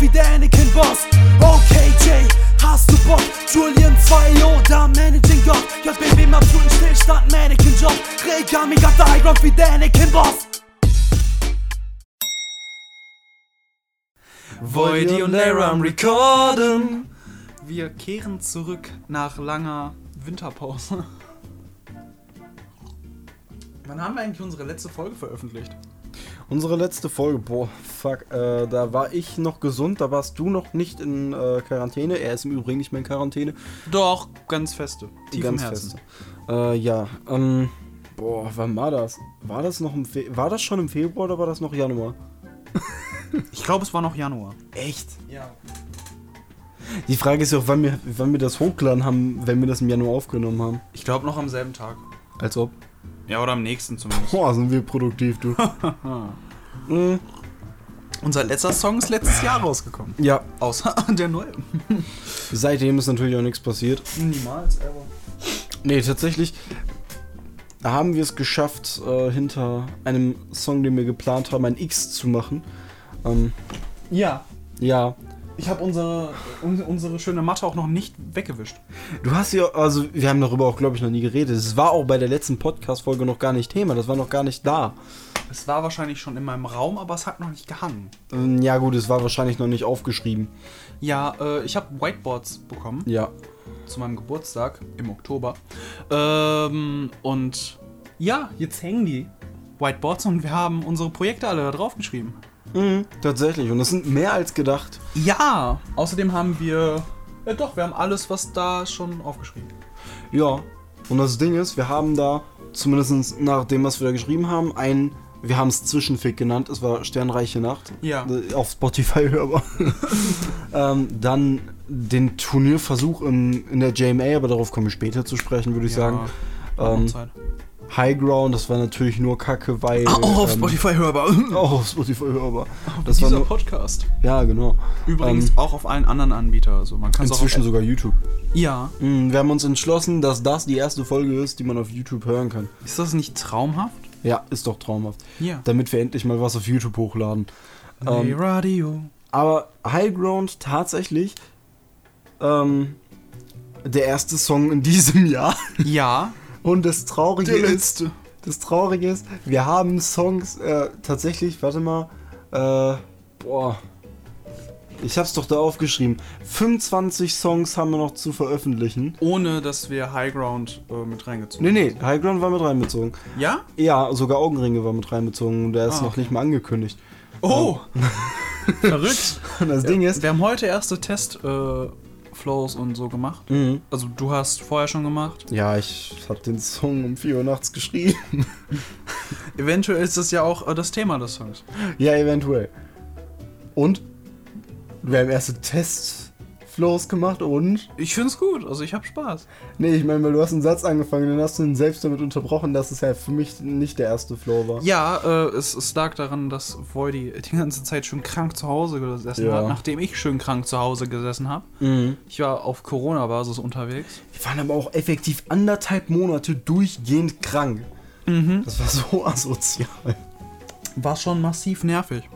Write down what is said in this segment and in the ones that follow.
wie der Anakin Boss. Okay, Jay, hast du Bock? Julian 2 oder Managing God? JBB im absoluten Stillstand, Mannequin Job. Regami got the high ground wie der Anakin Boss. Voidy und Lara am Recorden. Wir kehren zurück nach langer Winterpause. Wann haben wir eigentlich unsere letzte Folge veröffentlicht? Unsere letzte Folge, boah, fuck, äh, da war ich noch gesund, da warst du noch nicht in äh, Quarantäne. Er ist im Übrigen nicht mehr in Quarantäne. Doch, ganz feste. Tief Ganz im Herzen. fest. Äh, ja, ähm, boah, wann war das? War das noch im Fe War das schon im Februar oder war das noch Januar? Ich glaube, es war noch Januar. Echt? Ja. Die Frage ist ja auch, wann wir, wann wir das hochgeladen haben, wenn wir das im Januar aufgenommen haben. Ich glaube noch am selben Tag. Als ob. Ja, oder am nächsten zumindest. Boah, sind wir produktiv, du. Mhm. Unser letzter Song ist letztes Jahr rausgekommen. Ja, Außer der neue. seitdem ist natürlich auch nichts passiert. Niemals, ever. Nee, tatsächlich haben wir es geschafft, äh, hinter einem Song, den wir geplant haben, ein X zu machen. Ähm, Ja. ja, Ich habe unsere, un- unsere schöne Matte auch noch nicht weggewischt. du hast ja, also wir haben darüber auch, glaube ich, noch nie geredet. Es war auch bei der letzten Podcast-Folge noch gar nicht Thema, das war noch gar nicht da. Es war wahrscheinlich schon in meinem Raum, aber es hat noch nicht gehangen. Ähm, ja gut, es war wahrscheinlich noch nicht aufgeschrieben. Ja, äh, ich habe Whiteboards bekommen Ja, zu meinem Geburtstag im Oktober. Ähm, und ja, jetzt hängen die Whiteboards und wir haben unsere Projekte alle da drauf geschrieben. Mhm, tatsächlich. Und das sind mehr als gedacht. Ja, außerdem haben wir. Ja, doch, wir haben alles, was da schon aufgeschrieben. Ja, und das Ding ist, wir haben da, zumindest nach dem, was wir da geschrieben haben, ein, wir haben es Zwischenfick genannt, es war Sternreiche Nacht. Ja. Äh, Auf Spotify hörbar. ähm, dann den Turnierversuch in, in der JMA, aber darauf komme ich später zu sprechen, würde ich sagen. war noch Ähm, Zeit. High Ground, das war natürlich nur Kacke, weil. Auch auf ähm, Spotify hörbar. Auch auf Spotify hörbar. Das war Dieser nur, Podcast. ja, genau. Übrigens Ähm, auch auf allen anderen Anbietern. Also man kann auch Inzwischen auf, sogar YouTube. Ja. Mm, Wir haben uns entschlossen, dass das die erste Folge ist, die man auf YouTube hören kann. Ist das nicht traumhaft? Ja, ist doch traumhaft. Ja. Damit wir endlich mal was auf YouTube hochladen. Ähm, Radio. aber High Ground tatsächlich ähm, der erste Song in diesem Jahr. Ja. Und das Traurige ist, letzte. das Traurige ist, wir haben Songs äh, tatsächlich, warte mal, äh, boah. Ich hab's doch da aufgeschrieben. 25 Songs haben wir noch zu veröffentlichen. Ohne, dass wir High Ground äh, mit reingezogen Nee, nee, High Ground war mit reinbezogen. Ja? Ja, sogar Augenringe war mit reinbezogen. und Der ist Ah, noch okay. nicht mal angekündigt. Oh! Verrückt. Und das Ding ist, Wir haben heute erste Test-Flows und so gemacht. Mhm. Also du hast vorher schon gemacht. Ja, ich hab den Song um 4 Uhr nachts geschrieben. Eventuell ist das ja auch äh, das Thema des Songs. ja, eventuell. Und wir haben erste Test-Flows gemacht und. Ich find's gut, also ich hab Spaß. Nee, ich meine, weil du hast einen Satz angefangen, dann hast du ihn selbst damit unterbrochen, dass es ja für mich nicht der erste Flow war. Ja, äh, es, es lag daran, dass Voidy die ganze Zeit schön krank zu Hause gesessen Ja. hat, nachdem ich schön krank zu Hause gesessen habe. Mhm. Ich war auf Corona-Basis unterwegs. Wir waren aber auch effektiv anderthalb Monate durchgehend krank. Mhm. Das war so asozial. War schon massiv nervig.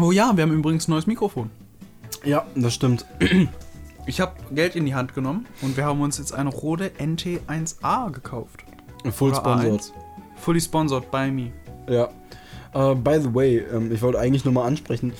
Oh ja, wir haben übrigens ein neues Mikrofon. Ja, das stimmt. Ich habe Geld in die Hand genommen und wir haben uns jetzt eine Rode NT1A gekauft. Full Oder sponsored. A1. Fully sponsored by me. Ja. Äh, by the way, ähm, ich wollte eigentlich nur mal ansprechen.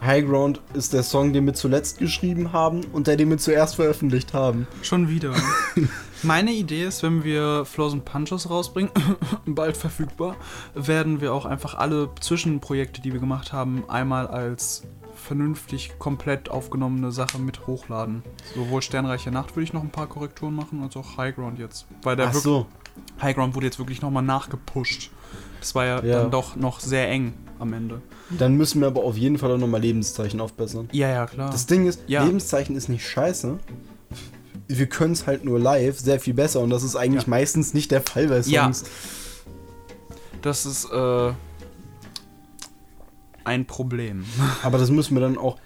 High Ground ist der Song, den wir zuletzt geschrieben haben und der, den wir zuerst veröffentlicht haben. Schon wieder. Meine Idee ist, wenn wir Flows und Punches rausbringen, bald verfügbar, werden wir auch einfach alle Zwischenprojekte, die wir gemacht haben, einmal als vernünftig komplett aufgenommene Sache mit hochladen. Sowohl Sternreiche Nacht würde ich noch ein paar Korrekturen machen, als auch High Ground jetzt. Weil der Ach so. High Ground wurde jetzt wirklich nochmal nachgepusht. Das war ja, Ja. dann doch noch sehr eng am Ende. Dann müssen wir aber auf jeden Fall auch nochmal Lebenszeichen aufbessern. Ja, ja, klar. Das Ding ist, Ja. Lebenszeichen ist nicht scheiße. Wir können es halt nur live sehr viel besser und das ist eigentlich Ja. meistens nicht der Fall bei Ja. Songs. das ist äh, ein Problem. Aber das müssen wir dann auch,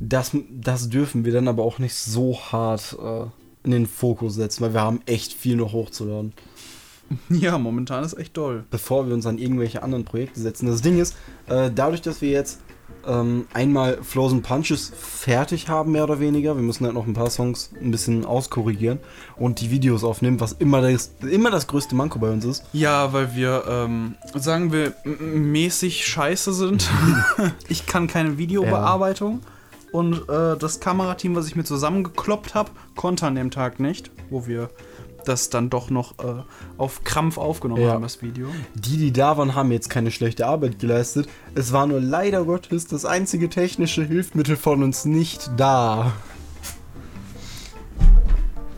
das, das dürfen wir dann aber auch nicht so hart äh, in den Fokus setzen, weil wir haben echt viel noch hochzuladen. ja, momentan ist echt doll. bevor wir uns an irgendwelche anderen Projekte setzen. Das Ding ist, äh, dadurch, dass wir jetzt ähm, einmal Flows and Punches fertig haben, mehr oder weniger. Wir müssen halt noch ein paar Songs ein bisschen auskorrigieren und die Videos aufnehmen, was immer das, immer das größte Manko bei uns ist. Ja, weil wir, ähm, sagen wir, mäßig scheiße sind. ich kann keine Videobearbeitung. Und äh, das Kamerateam, was ich mir zusammengekloppt habe, konnte an dem Tag nicht, wo wir das dann doch noch äh, auf Krampf aufgenommen Ja. haben, das Video. Die, die da waren, haben jetzt keine schlechte Arbeit geleistet. Es war nur leider Gottes das einzige technische Hilfsmittel von uns nicht da.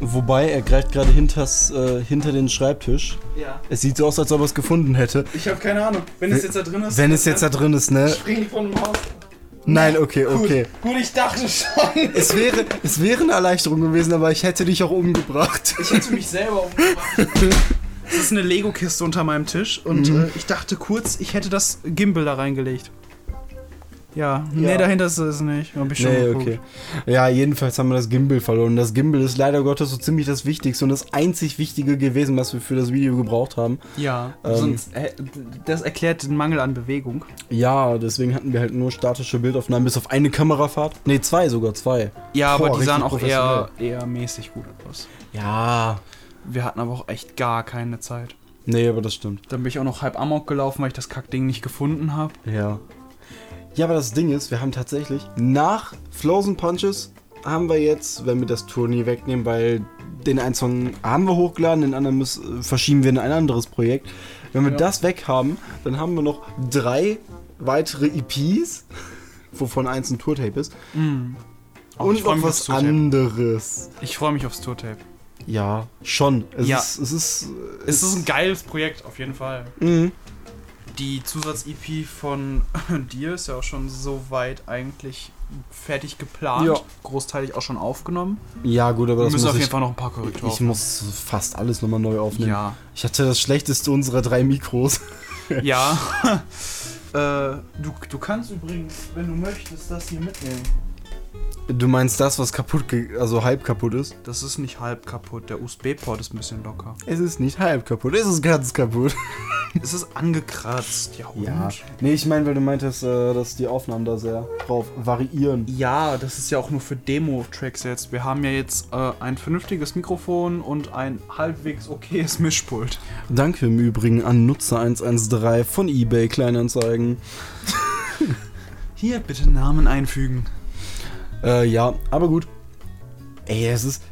Wobei, er greift gerade hinters, äh, hinter den Schreibtisch. Ja. Es sieht so aus, als ob er es gefunden hätte. Ich habe keine Ahnung. Wenn es jetzt da drin ist. Wenn es jetzt da drin ist, ne? Spring ich von dem Haus. Nein, okay, okay. Gut, gut, ich dachte schon. Es wäre, es wäre eine Erleichterung gewesen, aber ich hätte dich auch umgebracht. Ich hätte mich selber umgebracht. Es ist eine Lego-Kiste unter meinem Tisch und Mhm. äh, ich dachte kurz, ich hätte das Gimbal da reingelegt. Ja, nee, Ja. dahinter ist es nicht. Hab ich schon Nee, okay. Ja, jedenfalls haben wir das Gimbal verloren. Das Gimbal ist leider Gottes so ziemlich das Wichtigste und das einzig Wichtige gewesen, was wir für das Video gebraucht haben. Ja, Ähm. sonst, äh, das erklärt den Mangel an Bewegung. Ja, deswegen hatten wir halt nur statische Bildaufnahmen bis auf eine Kamerafahrt. Ne, zwei sogar, zwei. Ja, Boah, aber die sahen auch eher, eher mäßig gut aus. Ja. Wir hatten aber auch echt gar keine Zeit. Nee, aber das stimmt. Dann bin ich auch noch halb amok gelaufen, weil ich das Kackding nicht gefunden habe. Ja. Ja, aber das Ding ist, wir haben tatsächlich nach Flows and Punches haben wir jetzt, wenn wir das Turnier wegnehmen, weil den einen Song haben wir hochgeladen, den anderen müssen, verschieben wir in ein anderes Projekt. Wenn wir Ja. das weg haben, dann haben wir noch drei weitere EPs, wovon eins ein Tourtape ist. Auch ich und noch was anderes. Ich freue mich aufs Tourtape. Ja, schon. Es Ja. ist. Es ist, Es ist ein geiles Projekt, auf jeden Fall. Mhm. Die Zusatz-EP von dir ist ja auch schon so weit eigentlich fertig geplant. Ja. Großteilig auch schon aufgenommen. Ja, gut, aber Wir das müssen muss auf jeden ich, Fall noch ein paar Korrekturen ich muss fast alles nochmal neu aufnehmen. Ja. Ich hatte das schlechteste unserer drei Mikros. Ja. äh, du, du kannst übrigens, wenn du möchtest, das hier mitnehmen. Du meinst das, was kaputt, also halb kaputt ist? Das ist nicht halb kaputt. Der USB-Port ist ein bisschen locker. Es ist nicht halb kaputt, es ist ganz kaputt. Es ist angekratzt. Ja, und? Nee, ich meine, weil du meintest, äh, dass die Aufnahmen da sehr drauf variieren. Ja, das ist ja auch nur für Demo-Tracks jetzt. Wir haben ja jetzt äh, ein vernünftiges Mikrofon und ein halbwegs okayes Mischpult. Danke im Übrigen an Nutzer113 von eBay Kleinanzeigen. Hier, bitte Namen einfügen. Äh, ja, aber gut. Ey, es ist.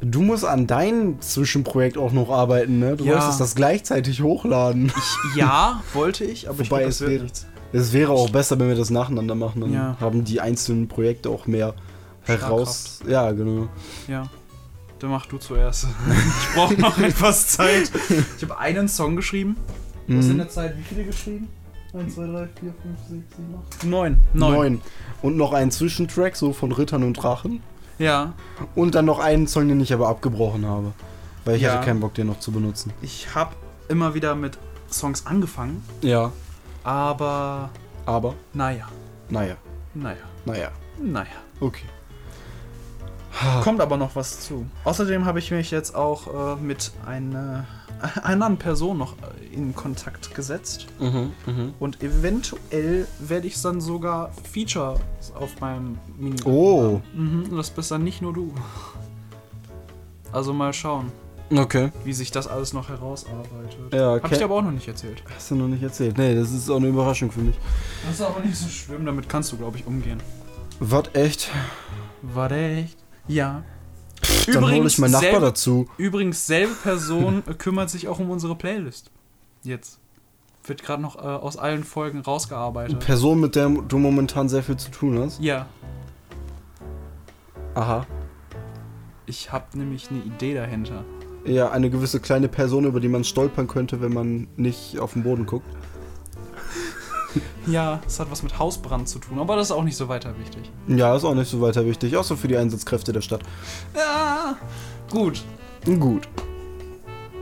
Du musst an deinem Zwischenprojekt auch noch arbeiten, ne? Du Ja. wolltest das gleichzeitig hochladen. Ich, ja, wollte ich, aber ich Wobei glaub, es wäre, es wäre auch besser, wenn wir das nacheinander machen. Dann Ja. haben die einzelnen Projekte auch mehr heraus. Ja, genau. Ja. Dann mach du zuerst. ich brauche noch etwas Zeit. Ich habe einen Song geschrieben. Du hast in Mhm. der Zeit wie viele geschrieben? 1, 2, 3, 4, 5, 6, 7, 8. 9. 9. Neun. Und noch einen Zwischentrack, so von Rittern und Drachen. Ja. Und dann noch einen Song, den ich aber abgebrochen habe. Weil ich Ja. hatte keinen Bock, den noch zu benutzen. Ich habe immer wieder mit Songs angefangen, Ja. aber Aber, naja, naja, naja, naja. naja. Okay. Kommt aber noch was zu. Außerdem habe ich mich jetzt auch äh, mit einer anderen Person noch äh, in Kontakt gesetzt. Mhm, mhm. Und eventuell werde ich dann sogar Features auf meinem Mini. Oh. Mhm, und das bist dann nicht nur du. Also mal schauen, Okay. wie sich das alles noch herausarbeitet. Ja, Hab ich okay. dir aber auch noch nicht erzählt. Hast du noch nicht erzählt? Nee, das ist auch eine Überraschung für mich. Das ist aber nicht so schlimm, damit kannst du, glaube ich, umgehen. Was echt? Der echt? Ja. Dann hole ich meinen Nachbar selbe, dazu. übrigens, selbe Person kümmert sich auch um unsere Playlist. Jetzt. Wird gerade noch äh, aus allen Folgen Eine rausgearbeitet. Person, mit der du momentan sehr viel zu tun hast. Ja, Aha. ich habe nämlich eine Idee dahinter. Ja, eine gewisse kleine Person, über die man stolpern könnte, wenn man nicht auf den Boden guckt. Ja, es hat was mit Hausbrand zu tun, aber das ist auch nicht so weiter wichtig. Ja, ist auch nicht so weiter wichtig, außer für die Einsatzkräfte der Stadt. Ja, gut. Gut.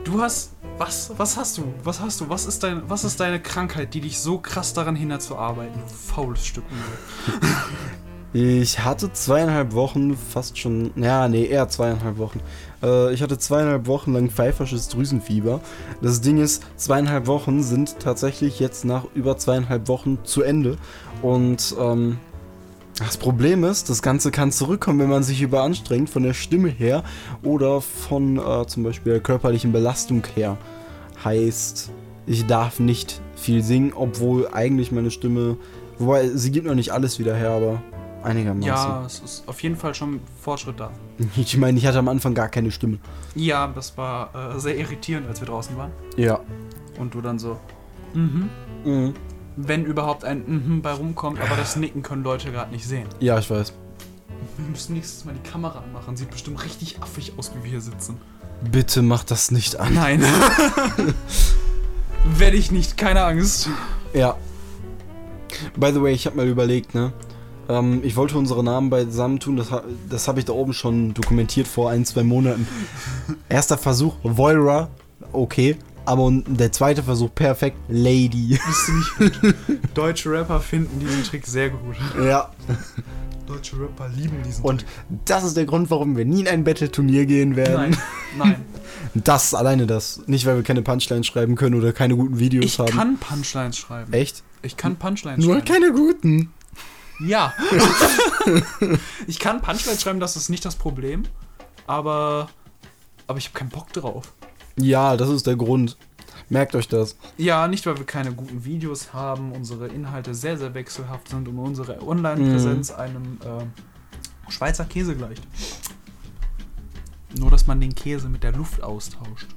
Du hast. Was? Was hast du? Was hast du? Was ist, dein, was ist deine Krankheit, die dich so krass daran hindert zu arbeiten? Du faules Stück. Ich hatte zweieinhalb Wochen, fast schon, ja, nee, eher zweieinhalb Wochen. Äh, ich hatte zweieinhalb Wochen lang pfeifersches Drüsenfieber. Das Ding ist, zweieinhalb Wochen sind tatsächlich jetzt nach über zweieinhalb Wochen zu Ende. Und ähm, das Problem ist, das Ganze kann zurückkommen, wenn man sich überanstrengt, von der Stimme her oder von äh, zum Beispiel der körperlichen Belastung her. Heißt, ich darf nicht viel singen, obwohl eigentlich meine Stimme, wobei sie gibt noch nicht alles wieder her, aber einigermaßen. Ja, es ist auf jeden Fall schon Fortschritt da. Ich meine, ich hatte am Anfang gar keine Stimme. Ja, das war äh, sehr irritierend, als wir draußen waren. Ja. Und du dann so, mhm. Mhm. Wenn überhaupt ein mhm bei rumkommt, aber das Nicken können Leute gerade nicht sehen. Ja, ich weiß. Wir müssen nächstes Mal die Kamera anmachen. Sieht bestimmt richtig affig aus, wie wir hier sitzen. Bitte mach das nicht an. Nein. Werde ich nicht, keine Angst. Ja. By the way, ich habe mal überlegt, ne? Ähm, ich wollte unsere Namen beisammen tun, das, das habe ich da oben schon dokumentiert vor ein, zwei Monaten. Erster Versuch, Voira, okay. Aber der zweite Versuch, perfekt, Lady. Deutsche Rapper finden diesen Trick sehr gut. Ja. Deutsche Rapper lieben diesen Und das ist der Grund, warum wir nie in ein Battle-Turnier gehen werden. Nein, nein. Das, alleine das. Nicht, weil wir keine Punchlines schreiben können oder keine guten Videos Ich haben. kann Punchlines schreiben. Echt? Ich kann Punchlines Nur schreiben. keine guten. Ja. ich kann Punchlines schreiben, das ist nicht das Problem. Aber. Aber ich habe keinen Bock drauf. Ja, das ist der Grund. Merkt euch das. Ja, nicht weil wir keine guten Videos haben, unsere Inhalte sehr, sehr wechselhaft sind und unsere Online-Präsenz einem äh, Schweizer Käse gleicht. Nur, dass man den Käse mit der Luft austauscht.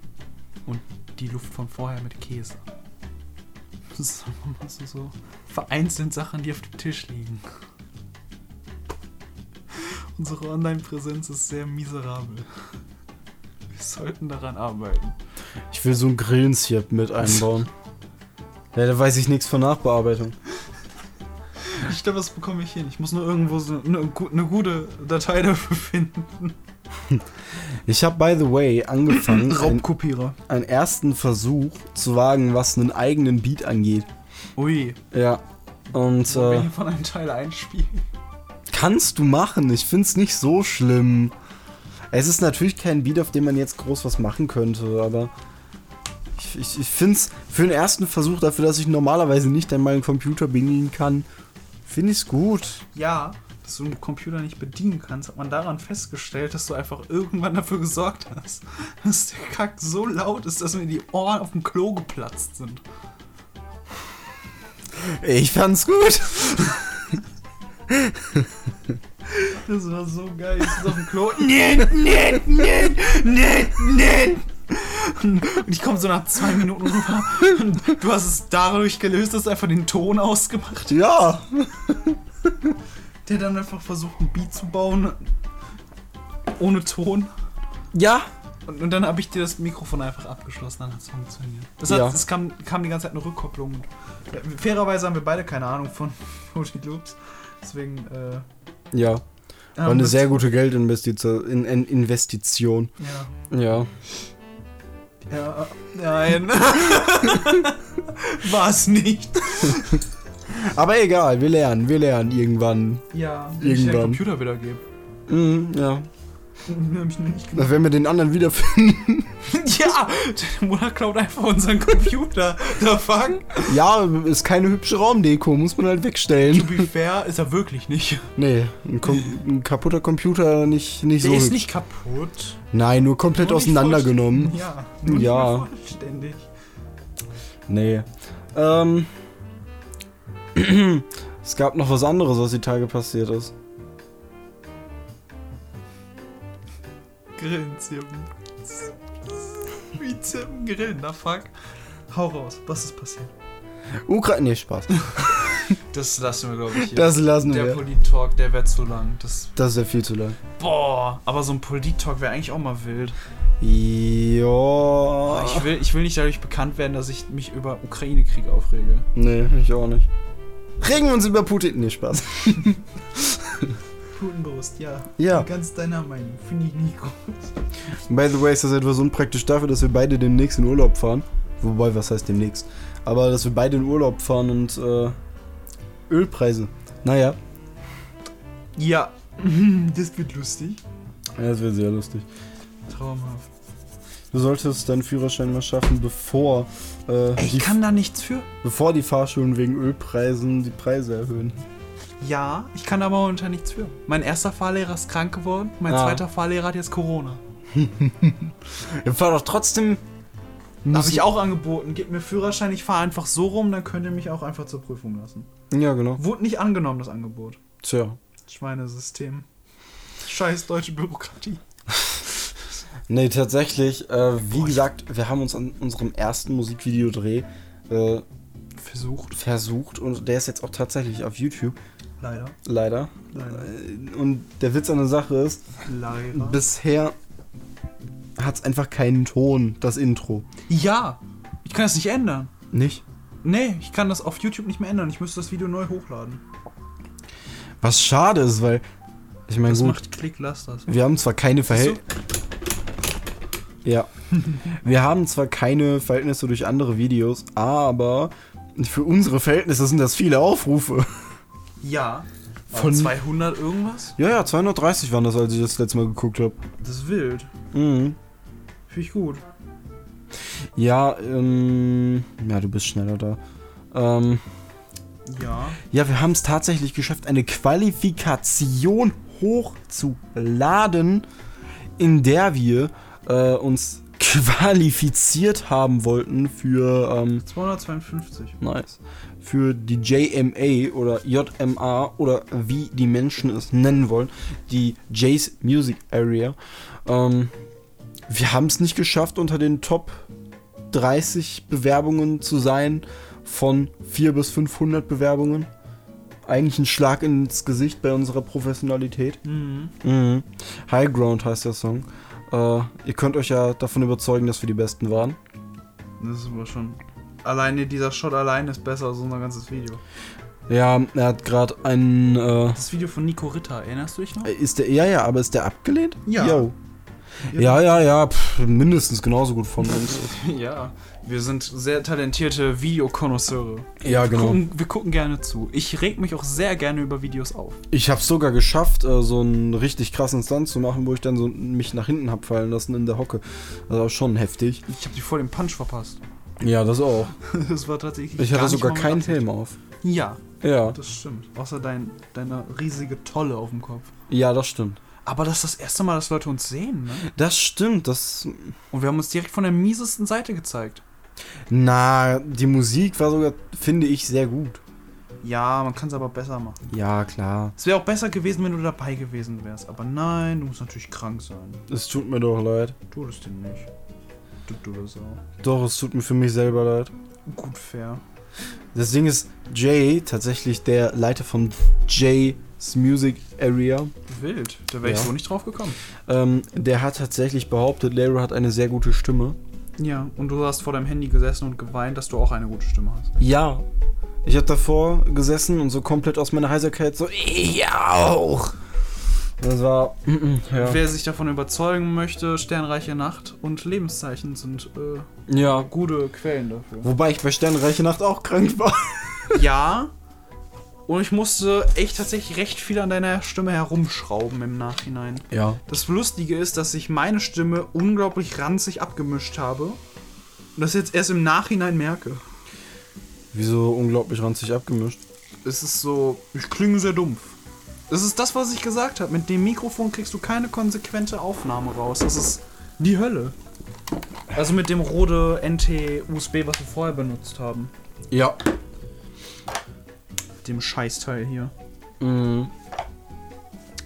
Und die Luft von vorher mit Käse. Das ist einfach mal so, so vereinzelt Sachen, die auf dem Tisch liegen. Unsere Online-Präsenz ist sehr miserabel. Wir sollten daran arbeiten. Ich will so ein Grillenzirp mit einbauen. Ja, da weiß ich nichts von Nachbearbeitung. Ich glaube, das bekomme ich hin. Ich muss nur irgendwo so eine, eine gute Datei dafür finden. Ich habe, by the way, angefangen, einen, Raubkopierer. einen ersten Versuch zu wagen, was einen eigenen Beat angeht. Ui. Ja. Und Wollen wir äh, hiervon einen Teil einspielen? kannst du machen. Ich find's nicht so schlimm. Es ist natürlich kein Beat, auf dem man jetzt groß was machen könnte, aber ich, ich, ich find's für den ersten Versuch, dafür, dass ich normalerweise nicht einmal einen Computer bedienen kann, finde ich's gut. Ja, dass du einen Computer nicht bedienen kannst, hat man daran festgestellt, dass du einfach irgendwann dafür gesorgt hast, dass der Kack so laut ist, dass mir die Ohren auf dem Klo geplatzt sind. Ich fand's gut. Das war so geil. Ich sitze auf dem Klo. Nee, nee, nee, nee, nee. Und ich komme so nach zwei Minuten rüber und du hast es dadurch gelöst, dass du einfach den Ton ausgemacht Ja. Der dann einfach versucht, ein Beat zu bauen. Ohne Ton. Ja. Und, und dann habe ich dir das Mikrofon einfach abgeschlossen, dann hat es funktioniert. Das hat, Ja. Es kam, kam die ganze Zeit eine Rückkopplung. Und, äh, fairerweise haben wir beide keine Ahnung von Fruity Loops. Deswegen, äh. Ja. War eine sehr gute Geldinvestition. In, in Investition. Ja. Ja. Ja, nein. War es nicht. Aber egal, wir lernen, wir lernen irgendwann. Ja, wenn ich den Irgendwann. Computer wiedergebe. Mhm, ja. Na, wenn wir den anderen wiederfinden. Ja, der Mutter klaut einfach unseren Computer. Der fuck? ja, ist keine hübsche Raumdeko, muss man halt To wegstellen. be fair, ist er wirklich nicht. Nee, ein, Kom ein kaputter Computer nicht, nicht Der so ist hübsch. nicht kaputt. Nein, nur komplett Nur auseinandergenommen. Ja, nur Ja. vollständig. Nee. Ähm. Es gab noch was anderes, was die Tage passiert ist. Grillen, Zirpen. Wie Zirpen grillen, da fuck. Hau raus, was ist passiert? Ukraine. Nee, Spaß. Das lassen wir, glaube ich, hier. Das lassen der wir. Polit-Talk, der wäre zu lang. Das, Das ja viel zu lang. boah, aber so ein Polit-Talk wäre eigentlich auch mal wild. Ja. Ich will, ich will nicht dadurch bekannt werden, dass ich mich über Ukraine-Krieg aufrege. Nee, ich auch nicht. Regen wir uns über Putin. Nee, Spaß. Putenbrust, ja. Ja. Ganz deiner Meinung. Finde ich nicht gut. By the way, ist das etwas unpraktisch dafür, dass wir beide demnächst in Urlaub fahren. Wobei, was heißt demnächst? Aber dass wir beide in Urlaub fahren und äh, Ölpreise. Naja. Ja, das wird lustig. Ja, das wäre sehr lustig. Traumhaft. Du solltest deinen Führerschein mal schaffen, bevor, äh, Ich kann da nichts für. bevor die Fahrschulen wegen Ölpreisen die Preise erhöhen. Ja, ich kann aber momentan nichts für. Mein erster Fahrlehrer ist krank geworden, mein Ah. zweiter Fahrlehrer hat jetzt Corona. Ja, fahr doch trotzdem. Habe ich auch angeboten. Gebt mir Führerschein, ich fahre einfach so rum, dann könnt ihr mich auch einfach zur Prüfung lassen. Ja, genau. Wurde nicht angenommen, das Angebot. Tja. Schweinesystem. Scheiß deutsche Bürokratie. Nee, tatsächlich, äh, wie gesagt, wir haben uns an unserem ersten Musikvideodreh äh, Versucht. versucht und der ist jetzt auch tatsächlich auf YouTube, Leider. leider. Leider. Äh, Und der Witz an der Sache ist, Leider. bisher hat es einfach keinen Ton, das Intro. Ja! Ich kann das nicht ändern. Nicht? Nee, ich kann das auf YouTube nicht mehr ändern. Ich müsste das Video neu hochladen. Was schade ist, weil, ich meine, gut, macht Klick, lass das. wir haben zwar keine So, Verhältnisse. Ja. Wir haben zwar keine Verhältnisse durch andere Videos, aber für unsere Verhältnisse sind das viele Aufrufe. ja. Von- Von 200 irgendwas? Ja, ja, 230 waren das, als ich das letzte Mal geguckt habe. Das ist wild. Mhm. Finde ich gut. Ja, ähm. Ja, du bist schneller da. Ähm. Ja. Ja, wir haben es tatsächlich geschafft, eine Qualifikation hochzuladen, in der wir äh, uns qualifiziert haben wollten für, ähm, 252. nice, für die JMA oder JMA oder wie die Menschen es nennen wollen, die Jays Music Area. Ähm, wir haben es nicht geschafft, unter den Top 30 Bewerbungen zu sein von 4 bis 500 Bewerbungen. Eigentlich ein Schlag ins Gesicht bei unserer Professionalität. Mhm. Mhm. High Ground heißt der Song. Äh, ihr könnt euch ja davon überzeugen, dass wir die Besten waren. Das ist aber schon. Alleine dieser Shot allein ist besser als unser ganzes Video. Ja, er hat gerade einen. Äh, Das Video von Nico Ritter, erinnerst du dich noch? ist der. Ja, ja, aber ist der abgelehnt? Ja. Yo. Ja, ja, ja, pff, mindestens genauso gut von uns. Ja. Wir sind sehr talentierte Videokonnoisseure. ja, Wir genau. gucken, wir gucken gerne zu. Ich reg mich auch sehr gerne über Videos auf. Ich habe sogar geschafft, äh, so einen richtig krassen Stunt zu machen, wo ich dann so mich nach hinten hab fallen lassen in der Hocke. Das war schon heftig. Ich habe dir vor dem Punch verpasst. Ja, das auch. Das war tatsächlich. Ich hatte sogar keinen. Helm auf. Ja, Ja. das stimmt. Außer dein, deine riesige Tolle auf dem Kopf. Ja, das stimmt. Aber das ist das erste Mal, dass Leute uns sehen, ne? Das stimmt. Das. Und wir haben uns direkt von der miesesten Seite gezeigt. Na, die Musik war sogar, finde ich, sehr gut. Ja, man kann es aber besser machen. Ja, klar. Es wäre auch besser gewesen, wenn du dabei gewesen wärst. Aber nein, du musst natürlich krank sein. Es tut mir doch leid. Tu das dir nicht. Du, du das auch. Doch, es tut mir für mich selber leid. Gut fair. Das Ding ist, Jay, tatsächlich der Leiter von Jay's Music Area, Wild. Da wäre ich Ja. so nicht drauf gekommen. ähm, der hat tatsächlich behauptet, Lero hat eine sehr gute Stimme. Ja, und du hast vor deinem Handy gesessen und geweint, dass du auch eine gute Stimme hast. Ja. Ich habe davor gesessen und so komplett aus meiner Heiserkeit so, ich auch. Das war, mm, mm, ja. Wer sich davon überzeugen möchte, Sternreiche Nacht und Lebenszeichen sind äh, Ja. gute Quellen dafür. Wobei ich bei Sternreiche Nacht auch krank war. Ja. Und ich musste echt tatsächlich recht viel an deiner Stimme herumschrauben im Nachhinein. Ja. Das Lustige ist, dass ich meine Stimme unglaublich ranzig abgemischt habe. Und das jetzt erst im Nachhinein merke. Wieso unglaublich ranzig abgemischt? Es ist so, ich klinge sehr dumpf. Das ist das, was ich gesagt habe. Mit dem Mikrofon kriegst du keine konsequente Aufnahme raus. Das ist die Hölle. Also mit dem Rode NT USB, was wir vorher benutzt haben. Ja. Dem Scheißteil hier. Mhm.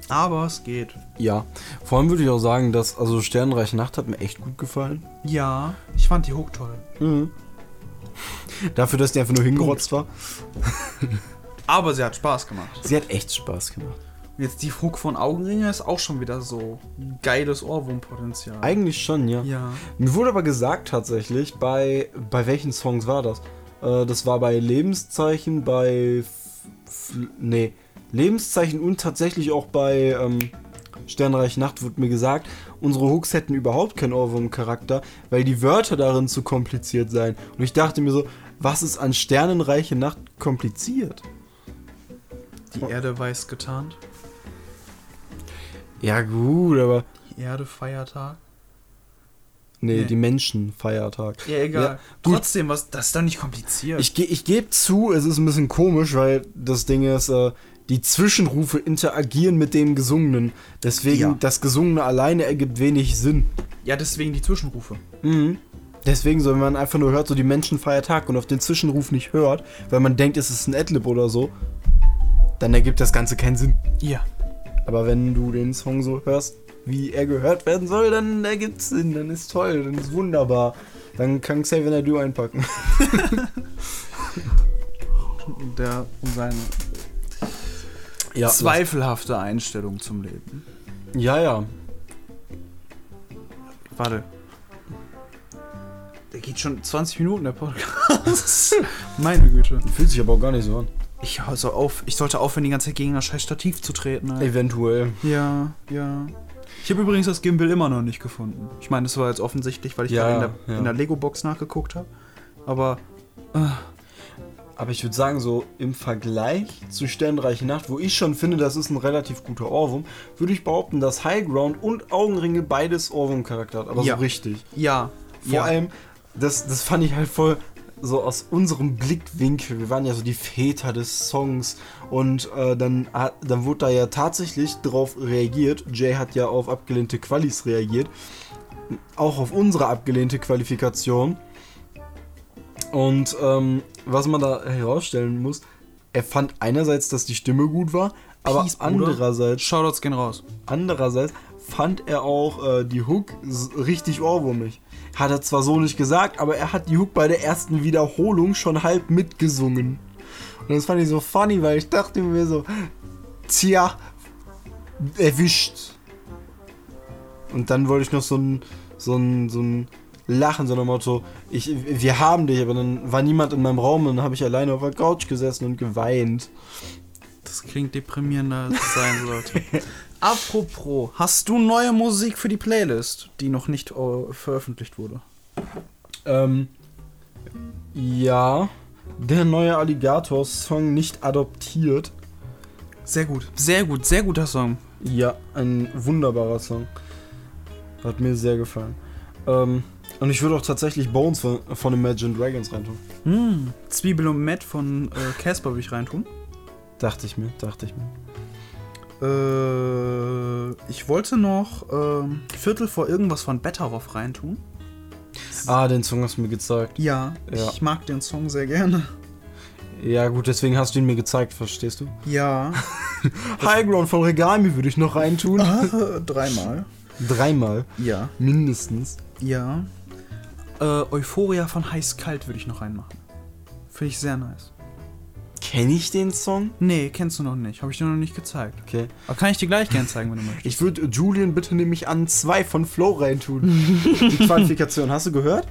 Aber es geht. Ja. Vor allem würde ich auch sagen, dass, also Sternreiche Nacht hat mir echt gut gefallen. Ja, ich fand die Hook toll. Mhm. Dafür, dass die einfach nur hingerotzt war. Aber sie hat Spaß gemacht. Sie hat echt Spaß gemacht. Und jetzt die Hook von Augenringe ist auch schon wieder so geiles Ohrwurmpotenzial. Eigentlich schon, ja. ja. Mir wurde aber gesagt tatsächlich, bei, bei welchen Songs war das? Äh, das war bei Lebenszeichen, bei. Nee, Lebenszeichen und tatsächlich auch bei ähm, Sternreich Nacht wurde mir gesagt, unsere Hooks hätten überhaupt keinen Ohrwurm-Charakter, weil die Wörter darin zu kompliziert seien. Und ich dachte mir so, was ist an Sternenreiche Nacht kompliziert? Die Erde weiß getarnt. Ja, gut, aber. Erde, Feiertag. Nee, Nee. die Menschenfeiertag. Ja, egal. Ja. Trotzdem, was, das ist doch nicht kompliziert. Ich, ge ich gebe zu, es ist ein bisschen komisch, weil das Ding ist, äh, die Zwischenrufe interagieren mit dem Gesungenen. Deswegen, Ja. das Gesungene alleine ergibt wenig Sinn. ja, deswegen die Zwischenrufe. Mhm. Deswegen, so, wenn man einfach nur hört, so die Menschenfeiertag und auf den Zwischenruf nicht hört, weil man denkt, es ist ein Adlib oder so, dann ergibt das Ganze keinen Sinn. Ja. Aber wenn du den Song so hörst, wie er gehört werden soll, dann ergibt Sinn, dann ist toll, dann ist wunderbar. Dann kann Xavier Naidoo einpacken. Der seine Ja, zweifelhafte Einstellung zum Leben. Ja, ja. Warte. Der geht schon 20 Minuten, der Podcast. Meine Güte. Fühlt sich aber auch gar nicht so an. Ich, soll auf, ich sollte aufhören, die ganze Zeit gegen das scheiß Stativ zu treten. Alter. Eventuell. Ja, ja. Ich habe übrigens das Gimbal immer noch nicht gefunden. Ich meine, das war jetzt offensichtlich, weil ich Ja, da in der, ja. der Lego-Box nachgeguckt habe. Aber Aber ich würde sagen, so im Vergleich zu Sternreiche Nacht, wo ich schon finde, das ist ein relativ guter Ohrwurm, würde ich behaupten, dass High Ground und Augenringe beides Ohrwurm-Charakter hat. Aber Ja. so richtig. ja. Vor allem, das, das fand ich halt voll so aus unserem Blickwinkel. Wir waren ja so die Väter des Songs und äh, dann, hat- dann wurde da ja tatsächlich drauf reagiert. Jay hat ja auf abgelehnte Qualis reagiert. Auch auf unsere abgelehnte Qualifikation. Und ähm, was man da herausstellen muss, er fand einerseits, dass die Stimme gut war, aber Peace, andererseits Shoutouts gehen raus. Andererseits fand er auch äh, die Hook richtig ohrwurmig. Hat er zwar so nicht gesagt, aber er hat die Hook bei der ersten Wiederholung schon halb mitgesungen. Und das fand ich so funny, weil ich dachte mir so, tja, erwischt. Und dann wollte ich noch so ein, so ein, so ein Lachen, so ein Motto, ich, wir haben dich, aber dann war niemand in meinem Raum und dann habe ich alleine auf der Couch gesessen und geweint. Das klingt deprimierender, als es sein sollte. Apropos, hast du neue Musik für die Playlist, die noch nicht äh, veröffentlicht wurde? Ähm, ja, der neue Alligator-Song nicht adoptiert. Sehr gut. Sehr gut, sehr guter Song. Ja, ein wunderbarer Song. Hat mir sehr gefallen. Ähm, und ich würde auch tatsächlich Bones von, von Imagine Dragons reintun. Hm. Zwiebel und Matt von äh, Casper würde ich reintun. Dachte ich mir, dachte ich mir. Äh, ich wollte noch ähm, Viertel vor irgendwas von Betteroff reintun. Ah, den Song hast du mir gezeigt. Ja, Ja. ich mag den Song sehr gerne. Ja, gut, deswegen hast du ihn mir gezeigt, verstehst du? Ja. High Ground von Regami würde ich noch reintun. Äh, Dreimal. Dreimal, Ja. mindestens. Ja. Äh, Euphoria von Heiß Kalt würde ich noch reinmachen. Finde ich sehr nice. Kenne ich den Song? Nee, kennst du noch nicht. Habe ich dir noch nicht gezeigt. Okay. Aber kann ich dir gleich gerne zeigen, wenn du möchtest. Ich würde Julian bitte nämlich an zwei von Flow reintun. Die Qualifikation, hast du gehört?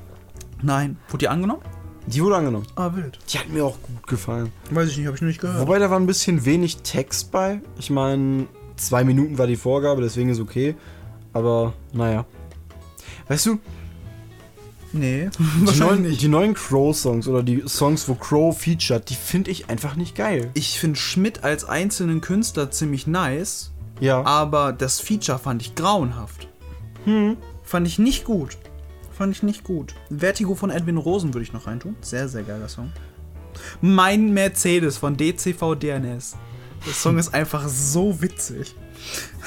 Nein. Wurde die angenommen? Die wurde angenommen. Ah, wild. Die hat mir auch gut gefallen. Weiß ich nicht, habe ich noch nicht gehört. Wobei da war ein bisschen wenig Text bei. Ich meine, zwei Minuten war die Vorgabe, deswegen ist okay. Aber naja. Weißt du, nee, die neuen, die neuen Crow-Songs oder die Songs, wo Crow featured, die finde ich einfach nicht geil. Ich finde Schmidt als einzelnen Künstler ziemlich nice, Ja. aber das Feature fand ich grauenhaft. Hm. Fand ich nicht gut. Fand ich nicht gut. Vertigo von Edwin Rosen würde ich noch reintun. Sehr, sehr geiler Song. Mein Mercedes von DCV DNS. Der Song ist einfach so witzig.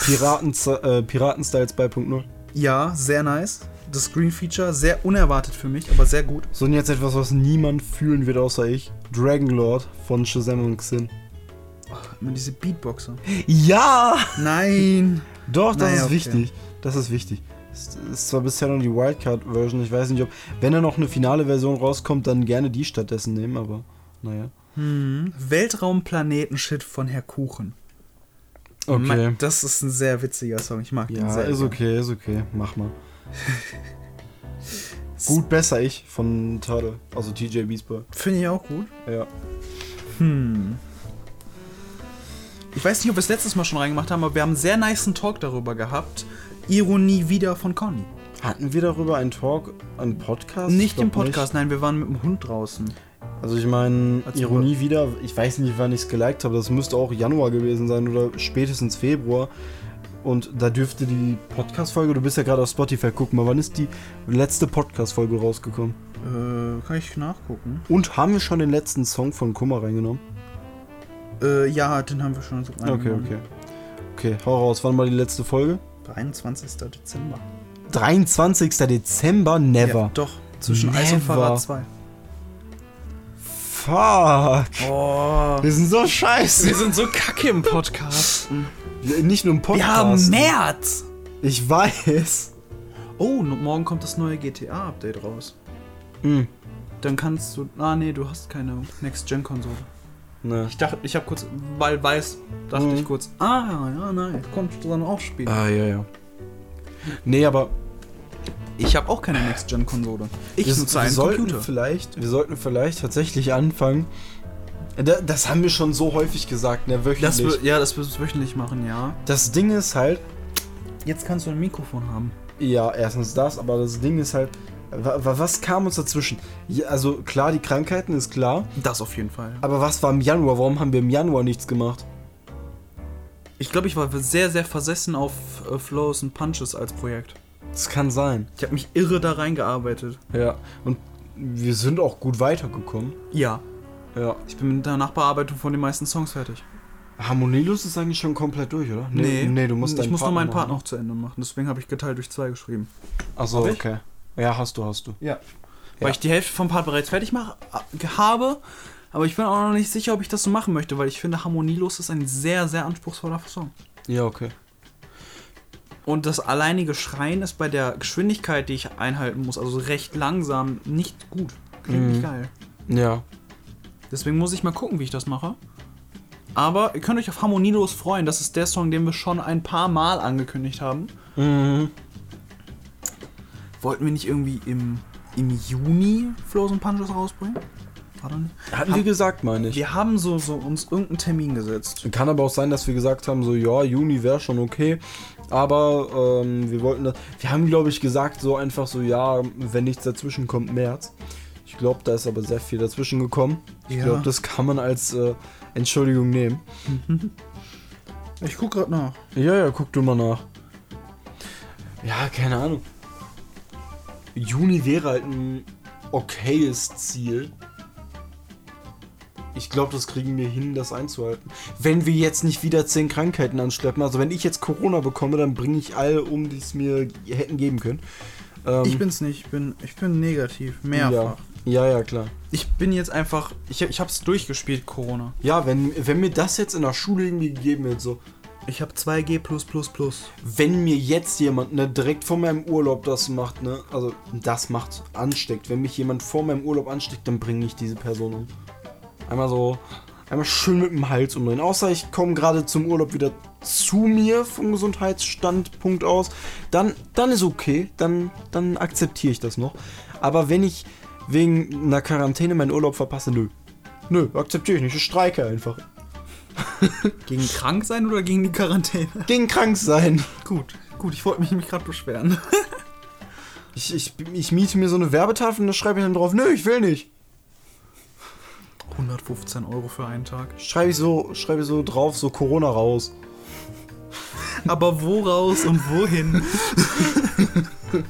Piraten, äh, Piraten-Styles 2.0. Ja, sehr nice. Das Screen Feature, sehr unerwartet für mich, aber sehr gut. So, und jetzt etwas, was niemand fühlen wird, außer ich. Dragonlord von Shazam und Xin. Immer diese Beatboxer. Ja! Nein! Doch, das Naja, ist okay. wichtig. Das ist wichtig. Es ist zwar bisher nur die Wildcard-Version. Ich weiß nicht, ob, wenn da noch eine finale Version rauskommt, dann gerne die stattdessen nehmen, aber naja. Hm. Weltraumplaneten-Shit von Herr Kuchen. Okay. Ma- Das ist ein sehr witziger Song. Ich mag den Ja, sehr. ist gerne. okay, ist okay. Mach mal. Gut, besser ich von Turtle. Also TJ Beastboy. Finde ich auch gut. Ja. Hm. Ich weiß nicht, ob wir es letztes Mal schon reingemacht haben, aber wir haben einen sehr niceen Talk darüber gehabt. Ironie wieder von Conny. Hatten wir darüber einen Talk, einen Podcast? Nicht Ich im Podcast, nein, wir waren mit dem Hund draußen. Nicht. Also ich meine, Ironie wieder, ich weiß nicht, wann ich es geliked habe. Das müsste auch Januar gewesen sein oder spätestens Februar. Und da dürfte die Podcast-Folge, du bist ja gerade auf Spotify, guck mal, wann ist die letzte Podcast-Folge rausgekommen? Äh, kann ich nachgucken? Und haben wir schon den letzten Song von Kummer reingenommen? Äh, ja, den haben wir schon so Okay, okay. Okay, hau raus, wann war die letzte Folge? 23. Dezember. 23. Dezember, never. Ja, doch. Zwischen Eis und Never. Fahrrad 2. Fuck. Oh. Wir sind so scheiße. Wir sind so kacke im Podcast. Wir- Nicht nur im Podcast. Wir haben März. Ich weiß. Oh, morgen kommt das neue GTA-Update raus. Hm. Dann kannst du. Ah, nee, du hast keine Next-Gen-Konsole. Ne. Ich dachte, ich habe kurz, weil weiß, dachte Mhm. ich kurz, ah, ja, nein, konntest du dann auch spielen. Ah, ja, ja. Nee, aber Ich habe auch keine Next-Gen-Konsole. Ich wir, nutze wir einen sollten Computer. vielleicht, wir sollten vielleicht tatsächlich anfangen. Da, das haben wir schon so häufig gesagt, ne, wöchentlich. Das wir, ja, das wirst du wöchentlich machen, ja. das Ding ist halt, Jetzt kannst du ein Mikrofon haben. ja, erstens das, aber das Ding ist halt, wa, wa, was kam uns dazwischen? Ja, also klar, die Krankheiten ist klar, Das auf jeden Fall. aber was war im Januar? Warum haben wir im Januar nichts gemacht? Ich glaube, ich war sehr, sehr versessen auf äh, Flows and Punches als Projekt. Das kann sein. Ich habe mich irre da reingearbeitet. Ja, und wir sind auch gut weitergekommen. Ja. Ja. Ich bin mit der Nachbearbeitung von den meisten Songs fertig. Harmonielus ist eigentlich schon komplett durch, oder? Nee, du musst Ich muss nur meinen Part noch zu Ende machen. Deswegen habe ich geteilt durch zwei geschrieben. Achso, okay. Ja, hast du, hast du. Ja. Ja. Weil ich die Hälfte vom Part bereits fertig mach, äh, habe. Aber ich bin auch noch nicht sicher, ob ich das so machen möchte, weil ich finde, Harmonielos ist ein sehr, sehr anspruchsvoller Song. Ja, okay. Und das alleinige Schreien ist bei der Geschwindigkeit, die ich einhalten muss, also recht langsam, nicht gut. Klingt nicht Mhm. geil. Ja. Deswegen muss ich mal gucken, wie ich das mache. Aber ihr könnt euch auf Harmonielos freuen. Das ist der Song, den wir schon ein paar Mal angekündigt haben. Mhm. Wollten wir nicht irgendwie im, im Juni Flows und Punches rausbringen? War da nicht? Hatten wir gesagt, meine ich. Wir haben so, so uns irgendeinen Termin gesetzt. Kann aber auch sein, dass wir gesagt haben, so, ja, Juni wäre schon okay. Aber ähm, wir wollten das. Wir haben, glaube ich, gesagt, so einfach so, ja, wenn nichts dazwischen kommt, März. Ich glaube, da ist aber sehr viel dazwischen gekommen. Ich Ja. glaube, das kann man als äh, Entschuldigung nehmen. Ich guck gerade nach. Ja, ja, guck du mal nach. Ja, keine Ahnung. Juni wäre halt ein okayes Ziel. Ich glaube, das kriegen wir hin, das einzuhalten. Wenn wir jetzt nicht wieder zehn Krankheiten anschleppen, also wenn ich jetzt Corona bekomme, dann bringe ich alle um, die es mir hätten geben können. Ähm, Ich bin's nicht, ich bin, ich bin negativ, mehrfach. Ja, ja, ja, klar. Ich bin jetzt einfach, ich, ich hab's durchgespielt, Corona. Ja, wenn, wenn mir das jetzt in der Schule irgendwie gegeben wird, so, Ich hab 2G+++. wenn mir jetzt jemand ne, direkt vor meinem Urlaub das macht, ne, also das macht, ansteckt, wenn mich jemand vor meinem Urlaub ansteckt, dann bringe ich diese Person um. Einmal so, einmal schön mit dem Hals umdrehen. Außer ich komme gerade zum Urlaub wieder zu mir vom Gesundheitsstandpunkt aus, dann, dann ist okay, dann, dann akzeptiere ich das noch. Aber wenn ich wegen einer Quarantäne meinen Urlaub verpasse, nö. Nö, akzeptiere ich nicht, ich streike einfach. Gegen krank sein oder gegen die Quarantäne? Gegen krank sein. Gut, gut, ich wollte mich nämlich gerade beschweren. Ich, ich, ich miete mir so eine Werbetafel und da schreibe ich dann drauf, nö, ich will nicht. 115 Euro für einen Tag. Schreibe ich so, schreibe ich so drauf, so Corona raus. Aber woraus und wohin?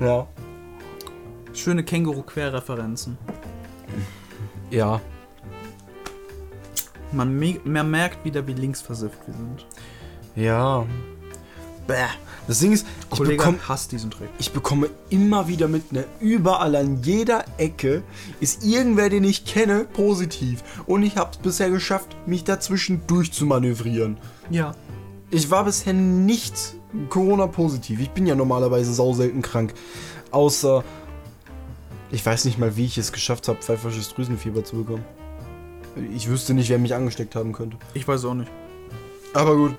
Ja. Schöne Känguru-Querreferenzen. Ja. Man, me- man merkt wieder, wie linksversifft wir sind. Ja. Bäh. Das Ding ist, ich Kollege bekomme hasst diesen Trick. ich bekomme immer wieder mit, ne, überall an jeder Ecke ist irgendwer, den ich kenne, positiv. Und ich habe es bisher geschafft, mich dazwischen durchzumanövrieren. Ja. Ich war bisher nicht Corona-positiv. Ich bin ja normalerweise sauselten krank. Außer, ich weiß nicht mal, wie ich es geschafft habe, pfeifersches Drüsenfieber zu bekommen. Ich wüsste nicht, wer mich angesteckt haben könnte. Ich weiß auch nicht. Aber gut.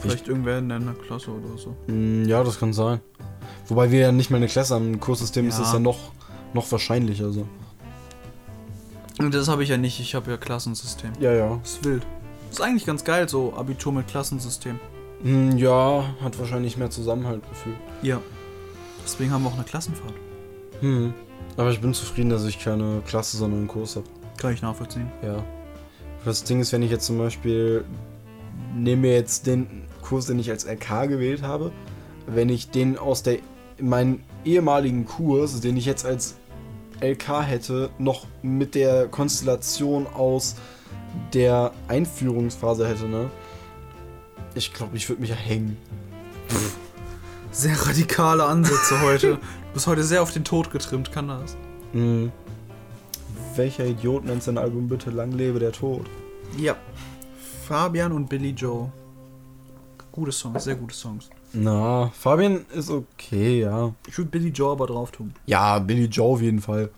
Vielleicht irgendwer in deiner Klasse oder so. Mm, Ja, das kann sein. Wobei wir ja nicht mal eine Klasse haben. Im Kurssystem ist Ja. es ja noch, noch wahrscheinlicher. Und das habe ich ja nicht. Ich habe ja Klassensystem. Ja, ja. Das ist wild. ist eigentlich ganz geil, so Abitur mit Klassensystem. Mm, Ja, hat wahrscheinlich mehr Zusammenhaltgefühl. Ja. Deswegen haben wir auch eine Klassenfahrt. Hm. Aber ich bin zufrieden, dass ich keine Klasse, sondern einen Kurs habe. Kann ich nachvollziehen. Ja. Das Ding ist, wenn ich jetzt zum Beispiel nehme mir jetzt den Kurs, den ich als LK gewählt habe, wenn ich den aus der meinen ehemaligen Kurs, den ich jetzt als LK hätte, noch mit der Konstellation aus der Einführungsphase hätte, ne? Ich glaube, ich würde mich hängen. Sehr radikale Ansätze heute. Du bist heute sehr auf den Tod getrimmt, kann das? Mhm. Welcher Idiot nennt sein Album bitte Lang lebe der Tod? Ja. Fabian und Billy Joe. Gute Songs, sehr gute Songs. Na, Fabian ist okay, ja. Ich würde Billy Joe aber drauf tun. Ja, Billy Joe auf jeden Fall.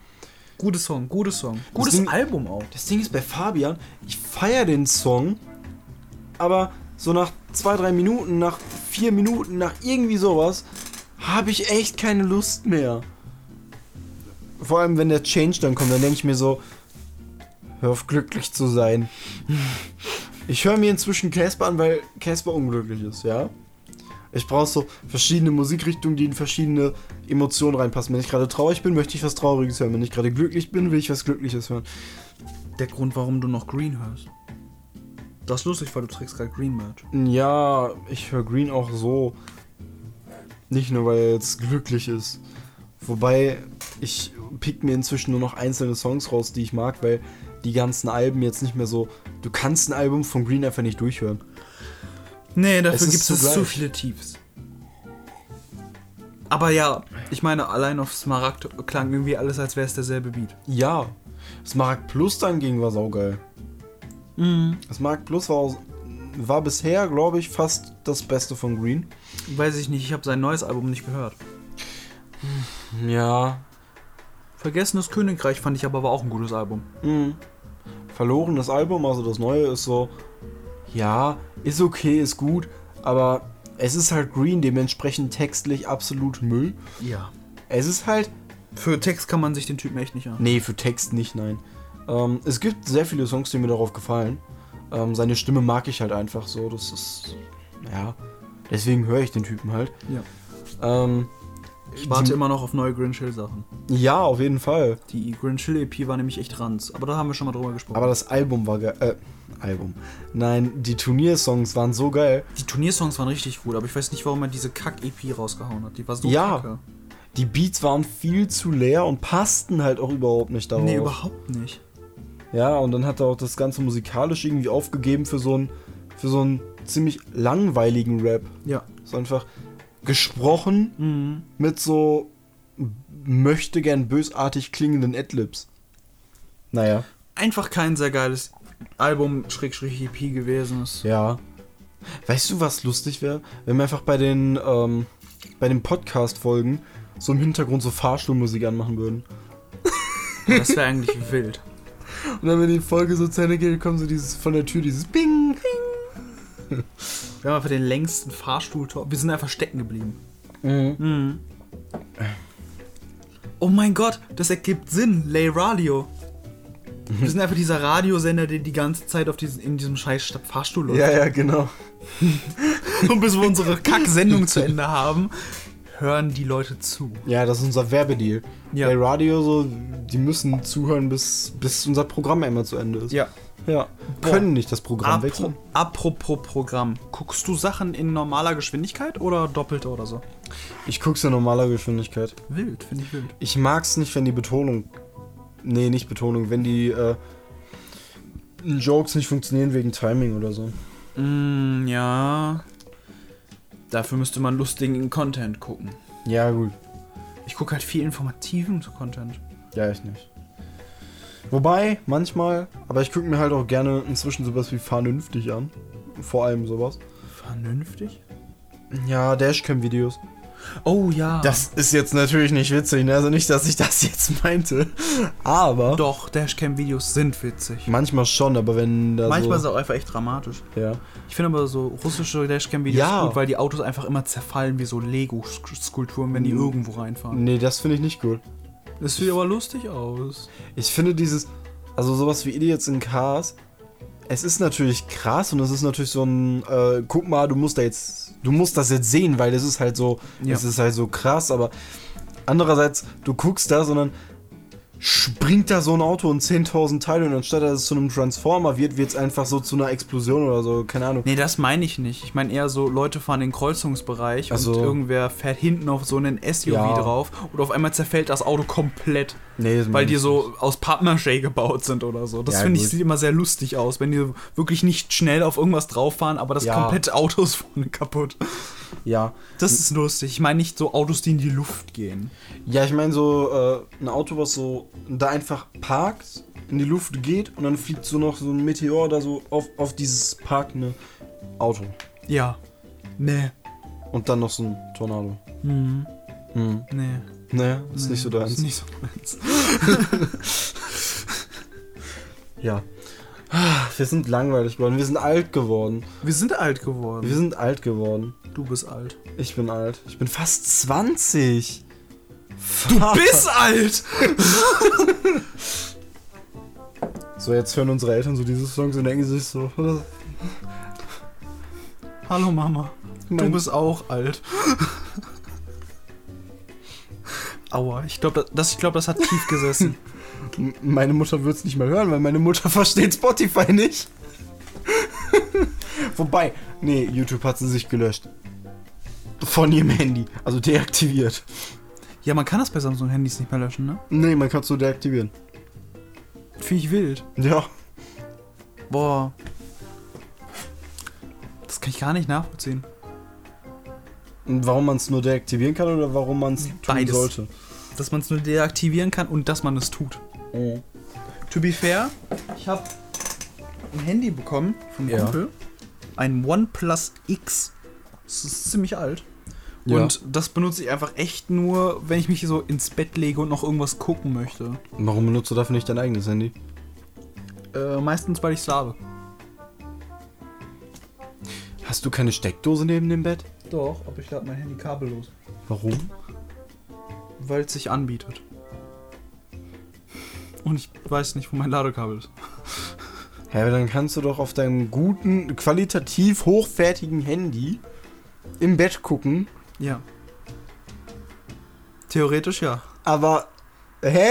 Gutes Song, gutes Song. Gutes Ding- Album auch. Das Ding ist bei Fabian, ich feiere den Song, aber so nach zwei, drei Minuten, nach vier Minuten, nach irgendwie sowas, habe ich echt keine Lust mehr. Vor allem, wenn der Change dann kommt, dann denke ich mir so, hör auf glücklich zu sein. Ich höre mir inzwischen Casper an, weil Casper unglücklich ist, ja? Ich brauche so verschiedene Musikrichtungen, die in verschiedene Emotionen reinpassen. Wenn ich gerade traurig bin, möchte ich was Trauriges hören. Wenn ich gerade glücklich bin, will ich was Glückliches hören. Der Grund, warum du noch Green hörst. Das ist lustig, weil du trägst gerade Green Merch. Ja, ich höre Green auch so. Nicht nur, weil er jetzt glücklich ist. Wobei, ich pick mir inzwischen nur noch einzelne Songs raus, die ich mag, weil die ganzen Alben jetzt nicht mehr so. Du kannst ein Album von Green einfach nicht durchhören. Nee, dafür gibt es zu viele Tiefs. Aber ja, ich meine, allein auf Smaragd klang irgendwie alles, als wäre es derselbe Beat. Ja. Smaragd Plus dann ging war saugeil. Smaragd Plus war, war bisher, glaube ich, fast das Beste von Green. Weiß ich nicht, ich habe sein neues Album nicht gehört. Ja. Vergessenes Königreich fand ich aber, aber auch ein gutes Album. Mhm. Verlorenes Album, also das neue ist so, ja, ist okay, ist gut, aber es ist halt Green, dementsprechend textlich absolut Müll. Ja. Es ist halt, Für Text kann man sich den Typen echt nicht an. nee, für Text nicht, nein. Ähm, es gibt sehr viele Songs, die mir darauf gefallen. Ähm, seine Stimme mag ich halt einfach so, das ist, ja, deswegen höre ich den Typen halt. Ja. Ähm, Ich warte die- immer noch auf neue Grinch Hill Sachen. Ja, auf jeden Fall. Die Grinch Hill EP war nämlich echt ranz. Aber da haben wir schon mal drüber gesprochen. Aber das Album war geil. Äh, Album. Nein, die Turniersongs waren so geil. die Turniersongs waren richtig gut, aber ich weiß nicht, warum er diese Kack-EP rausgehauen hat. Die war so Ja. kacke. Die Beats waren viel zu leer und passten halt auch überhaupt nicht darauf. Nee, überhaupt nicht. Ja, und dann hat er auch das Ganze musikalisch irgendwie aufgegeben für so einen für so einen ziemlich langweiligen Rap. Ja. So einfach gesprochen Mhm. mit so möchte gern bösartig klingenden Adlibs. Naja, Einfach kein sehr geiles Album, Schrägstrich EP gewesen ist. ja. Weißt du, was lustig wäre? Wenn wir einfach bei den ähm, bei den Podcast-Folgen so im Hintergrund so Fahrstuhlmusik anmachen würden. Das wäre eigentlich wild. Und dann, wenn die Folge so zu Ende geht, kommt so dieses von der Tür, dieses Bing. Wir haben einfach den längsten fahrstuhl Wir sind einfach stecken geblieben. Mhm. Mhm. Oh mein Gott, das ergibt Sinn. Lay Radio. Wir sind einfach dieser Radiosender, der die ganze Zeit auf diesen, in diesem scheiß Fahrstuhl läuft. Ja, ja, genau. Und bis wir unsere Kack-Sendung zu Ende haben, hören die Leute zu. Ja, das ist unser Werbedeal. Ja. Bei Radio so, die müssen zuhören, bis, bis unser Programm einmal zu Ende ist. Ja. Ja. Können nicht das Programm Apro wechseln. apropos Programm. Guckst du Sachen in normaler Geschwindigkeit oder doppelt oder so? Ich guck's in normaler Geschwindigkeit. Wild, finde ich wild. Ich mag's nicht, wenn die Betonung. Nee, nicht Betonung, wenn die äh, Jokes nicht funktionieren wegen Timing oder so. Mm, ja. Dafür müsste man lustigen Content gucken. Ja, gut. Ich gucke halt viel informativen Content. Ja, ich nicht. Wobei, manchmal, aber ich gucke mir halt auch gerne inzwischen sowas wie vernünftig an. Vor allem sowas. Vernünftig? Ja, Dashcam-Videos. Oh ja. Das ist jetzt natürlich nicht witzig, ne? Also nicht, dass ich das jetzt meinte. Aber. Doch, Dashcam-Videos sind witzig. Manchmal schon, aber wenn da Manchmal ist so. es auch einfach echt dramatisch. Ja. Ich finde aber so russische Dashcam-Videos Ja. gut, weil die Autos einfach immer zerfallen wie so Lego-Skulpturen, wenn die Mhm. irgendwo reinfahren. Nee, das finde ich nicht gut. Das sieht aber lustig aus. Ich finde dieses. Also sowas wie Idiots in Cars. Es ist natürlich krass und es ist natürlich so ein. Äh, guck mal, du musst da jetzt. Du musst das jetzt sehen, weil es ist halt so. Ja. Es ist halt so krass, aber. Andererseits, du guckst das und dann. Springt da so ein Auto in 10.000 Teile und anstatt dass es zu einem Transformer wird, wird es einfach so zu einer Explosion oder so, keine Ahnung. Nee, das meine ich nicht. Ich meine eher so, Leute fahren den Kreuzungsbereich Ach so. und irgendwer fährt hinten auf so einen SUV Ja. drauf und auf einmal zerfällt das Auto komplett. Nee, Weil die so aus Pappmaché gebaut sind oder so. Das Ja, finde ich sieht immer sehr lustig aus, wenn die wirklich nicht schnell auf irgendwas drauf fahren, aber das Ja. komplette Auto ist vorne kaputt. Ja. Das ist lustig. Ich meine nicht so Autos, die in die Luft gehen. Ja, ich meine so äh, ein Auto, was so da einfach parkt, in die Luft geht und dann fliegt so noch so ein Meteor da so auf, auf dieses parkende Auto. Ja. Nee. Und dann noch so ein Tornado. Mhm. Hm. Nee. Nee, ist nee. nicht so deins. Ist nicht so meins. Ja. Ah, Wir sind langweilig geworden. Wir sind alt geworden. Wir sind alt geworden. Wir sind alt geworden. Du bist alt. Ich bin alt. Ich bin fast 20. Du Vater. bist alt! So, jetzt hören unsere Eltern so diese Songs und denken sich so. Hallo Mama. Du bist auch alt. Aua, ich glaube, das, ich glaub, das hat tief gesessen. Meine Mutter wird es nicht mehr hören, weil meine Mutter versteht Spotify nicht. Wobei, nee, YouTube hat sie sich gelöscht. Von ihrem Handy. Also deaktiviert. ja, man kann das bei Samsung-Handys nicht mehr löschen, ne? Nee, man kann es so deaktivieren. Finde ich wild. Ja. Boah. Das kann ich gar nicht nachvollziehen. Und warum man es nur deaktivieren kann oder warum man es tun Beides. sollte. Dass man es nur deaktivieren kann und dass man es tut. To be fair, ich habe ein Handy bekommen vom Ja. Kumpel. Ein OnePlus X. Das ist ziemlich alt. Ja. Und das benutze ich einfach echt nur, wenn ich mich so ins Bett lege und noch irgendwas gucken möchte. Warum benutzt du dafür nicht dein eigenes Handy? Äh, meistens, weil ich habe. Hast du keine Steckdose neben dem Bett? Doch, aber ich lade mein Handy kabellos. Warum? Weil es sich anbietet. Und ich weiß nicht, wo mein Ladekabel ist. Ja, aber dann kannst du doch auf deinem guten, qualitativ hochwertigen Handy im Bett gucken. Ja. Theoretisch ja. Aber. Hä?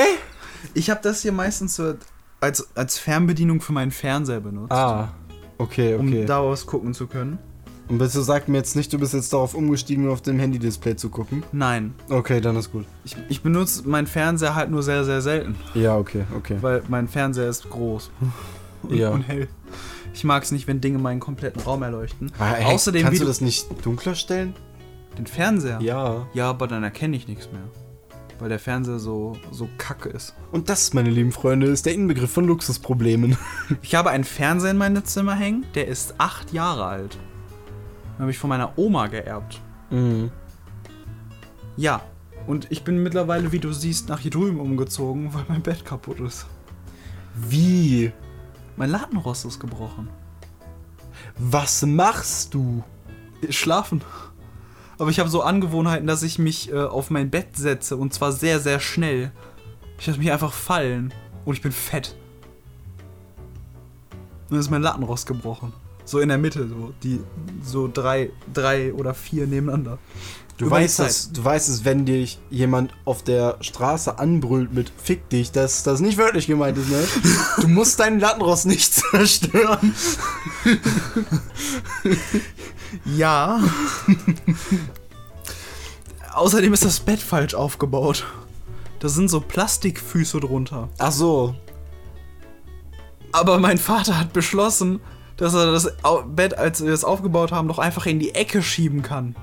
Ich habe das hier meistens so als, als Fernbedienung für meinen Fernseher benutzt. Ah. Okay, Um okay. daraus gucken zu können. Und bitte sag mir jetzt nicht, du bist jetzt darauf umgestiegen, nur auf dem Handy-Display zu gucken. Nein. Okay, dann ist gut. Ich, ich benutze meinen Fernseher halt nur sehr, sehr selten. Ja, okay, okay. Weil mein Fernseher ist groß. Und, Ja. und hell. Ich mag es nicht, wenn Dinge meinen kompletten Raum erleuchten. Ah, hey, Außerdem, kannst du das nicht dunkler stellen? Den Fernseher. Ja. Ja, aber dann erkenne ich nichts mehr. Weil der Fernseher so, so kacke ist. Und das, meine lieben Freunde, ist der Inbegriff von Luxusproblemen. Ich habe einen Fernseher in meinem Zimmer hängen, der ist acht Jahre alt. Den habe ich von meiner Oma geerbt. Mhm. Ja. Und ich bin mittlerweile, wie du siehst, nach hier drüben umgezogen, weil mein Bett kaputt ist. Wie? Mein Ladenrost ist gebrochen. Was machst du? Schlafen. Aber ich habe so Angewohnheiten, dass ich mich äh, auf mein Bett setze und zwar sehr, sehr schnell. Ich lasse mich einfach fallen und ich bin fett. Und dann ist mein Lattenrost gebrochen. So in der Mitte, so die so drei, drei oder vier nebeneinander. Du Über weißt, es, du weißt es, wenn dich jemand auf der Straße anbrüllt mit Fick dich, dass das nicht wörtlich gemeint ist, ne? Du musst deinen Lattenrost nicht zerstören. Ja. Außerdem ist das Bett falsch aufgebaut. Da sind so Plastikfüße drunter. Ach so. Aber mein Vater hat beschlossen, dass er das Bett, als wir es aufgebaut haben, doch einfach in die Ecke schieben kann.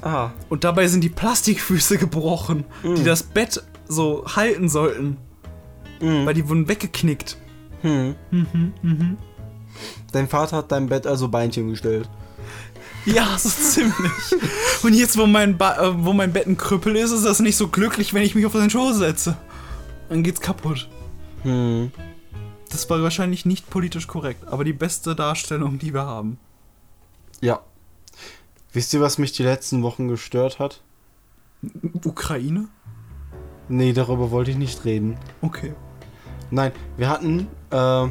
Ah. Und dabei sind die Plastikfüße gebrochen, die das Bett so halten sollten. Weil die wurden weggeknickt. Hm. Dein Vater hat dein Bett also Beinchen gestellt. Ja, so ziemlich. Und jetzt, wo mein, ba äh, wo mein Bett ein Krüppel ist, ist das nicht so glücklich, wenn ich mich auf den Schoß setze. Dann geht's kaputt. Hm. Das war wahrscheinlich nicht politisch korrekt, aber die beste Darstellung, die wir haben. Ja. Wisst ihr, was mich die letzten Wochen gestört hat? Ukraine? Nee, darüber wollte ich nicht reden. Okay. Nein, wir hatten äh,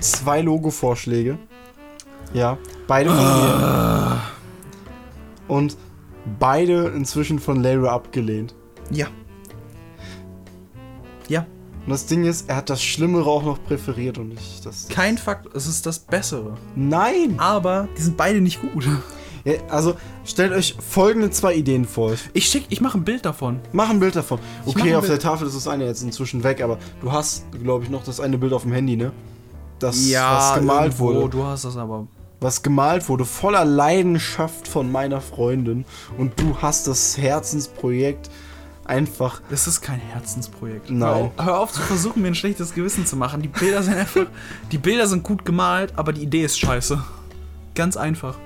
zwei Logo-Vorschläge. Ja, beide von mir. Und beide inzwischen von Layra abgelehnt. Ja. Ja. Und das Ding ist, er hat das Schlimmere auch noch präferiert und ich das. Kein Fakt, es ist das Bessere. Nein! Aber die sind beide nicht gut. Ja, also stellt euch folgende zwei Ideen vor. Ich schick, ich mache ein Bild davon. Mach ein Bild davon. Okay, auf Bild. der Tafel ist das eine jetzt inzwischen weg, aber du hast, glaube ich, noch das eine Bild auf dem Handy, ne? Das, was gemalt irgendwo, wurde. Du hast das aber. Was gemalt wurde, voller Leidenschaft von meiner Freundin. Und du hast das Herzensprojekt einfach. Das ist kein Herzensprojekt. Nein. Hör auf, hör auf zu versuchen, mir ein schlechtes Gewissen zu machen. Die Bilder sind einfach. Die Bilder sind gut gemalt, aber die Idee ist scheiße. Ganz einfach.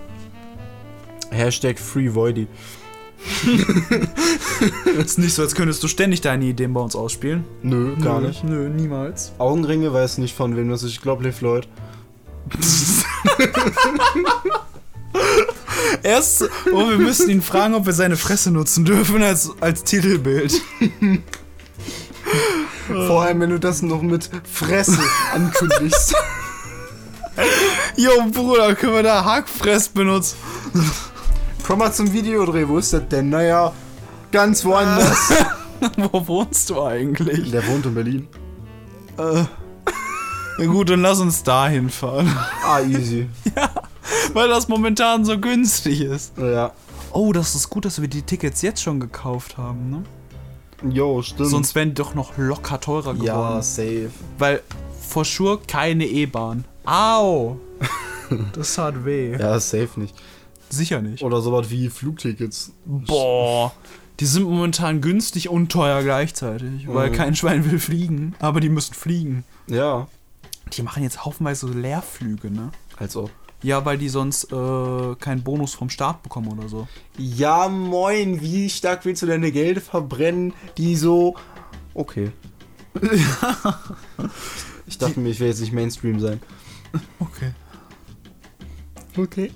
Hashtag FreeVoidy. Ist nicht so, als könntest du ständig deine Ideen bei uns ausspielen. Nö, gar Nö, nicht. Nö, niemals. Augenringe weiß nicht von wem das ist. Ich glaube, Liv Lloyd. Erst, oh, wir müssen ihn fragen, ob wir seine Fresse nutzen dürfen als, als Titelbild. Vor allem, wenn du das noch mit Fresse ankündigst. Jo, Bruder, können wir da Hackfress benutzen? Komm mal zum Videodreh. Wo ist das denn? Naja, ganz woanders. Wo wohnst du eigentlich? Der wohnt in Berlin. Äh, na gut, dann lass uns da hinfahren. Ah, easy. Weil das momentan so günstig ist. Ja. Oh, das ist gut, dass wir die Tickets jetzt schon gekauft haben, ne? Jo, stimmt. Sonst wären die doch noch locker teurer geworden. ja, safe. Weil for sure keine E-Bahn. Au! Das hat weh. Ja, safe nicht. Sicher nicht. Oder sowas wie Flugtickets. Boah. Die sind momentan günstig und teuer gleichzeitig, weil Mhm. kein Schwein will fliegen, aber die müssen fliegen. Ja. Die machen jetzt haufenweise so Leerflüge, ne? Als ob. Ja, weil die sonst äh, keinen Bonus vom Staat bekommen oder so. Ja, moin, wie stark willst du deine Geld verbrennen, die so. Okay. ich dachte mir, ich will jetzt nicht Mainstream sein. Okay. Okay.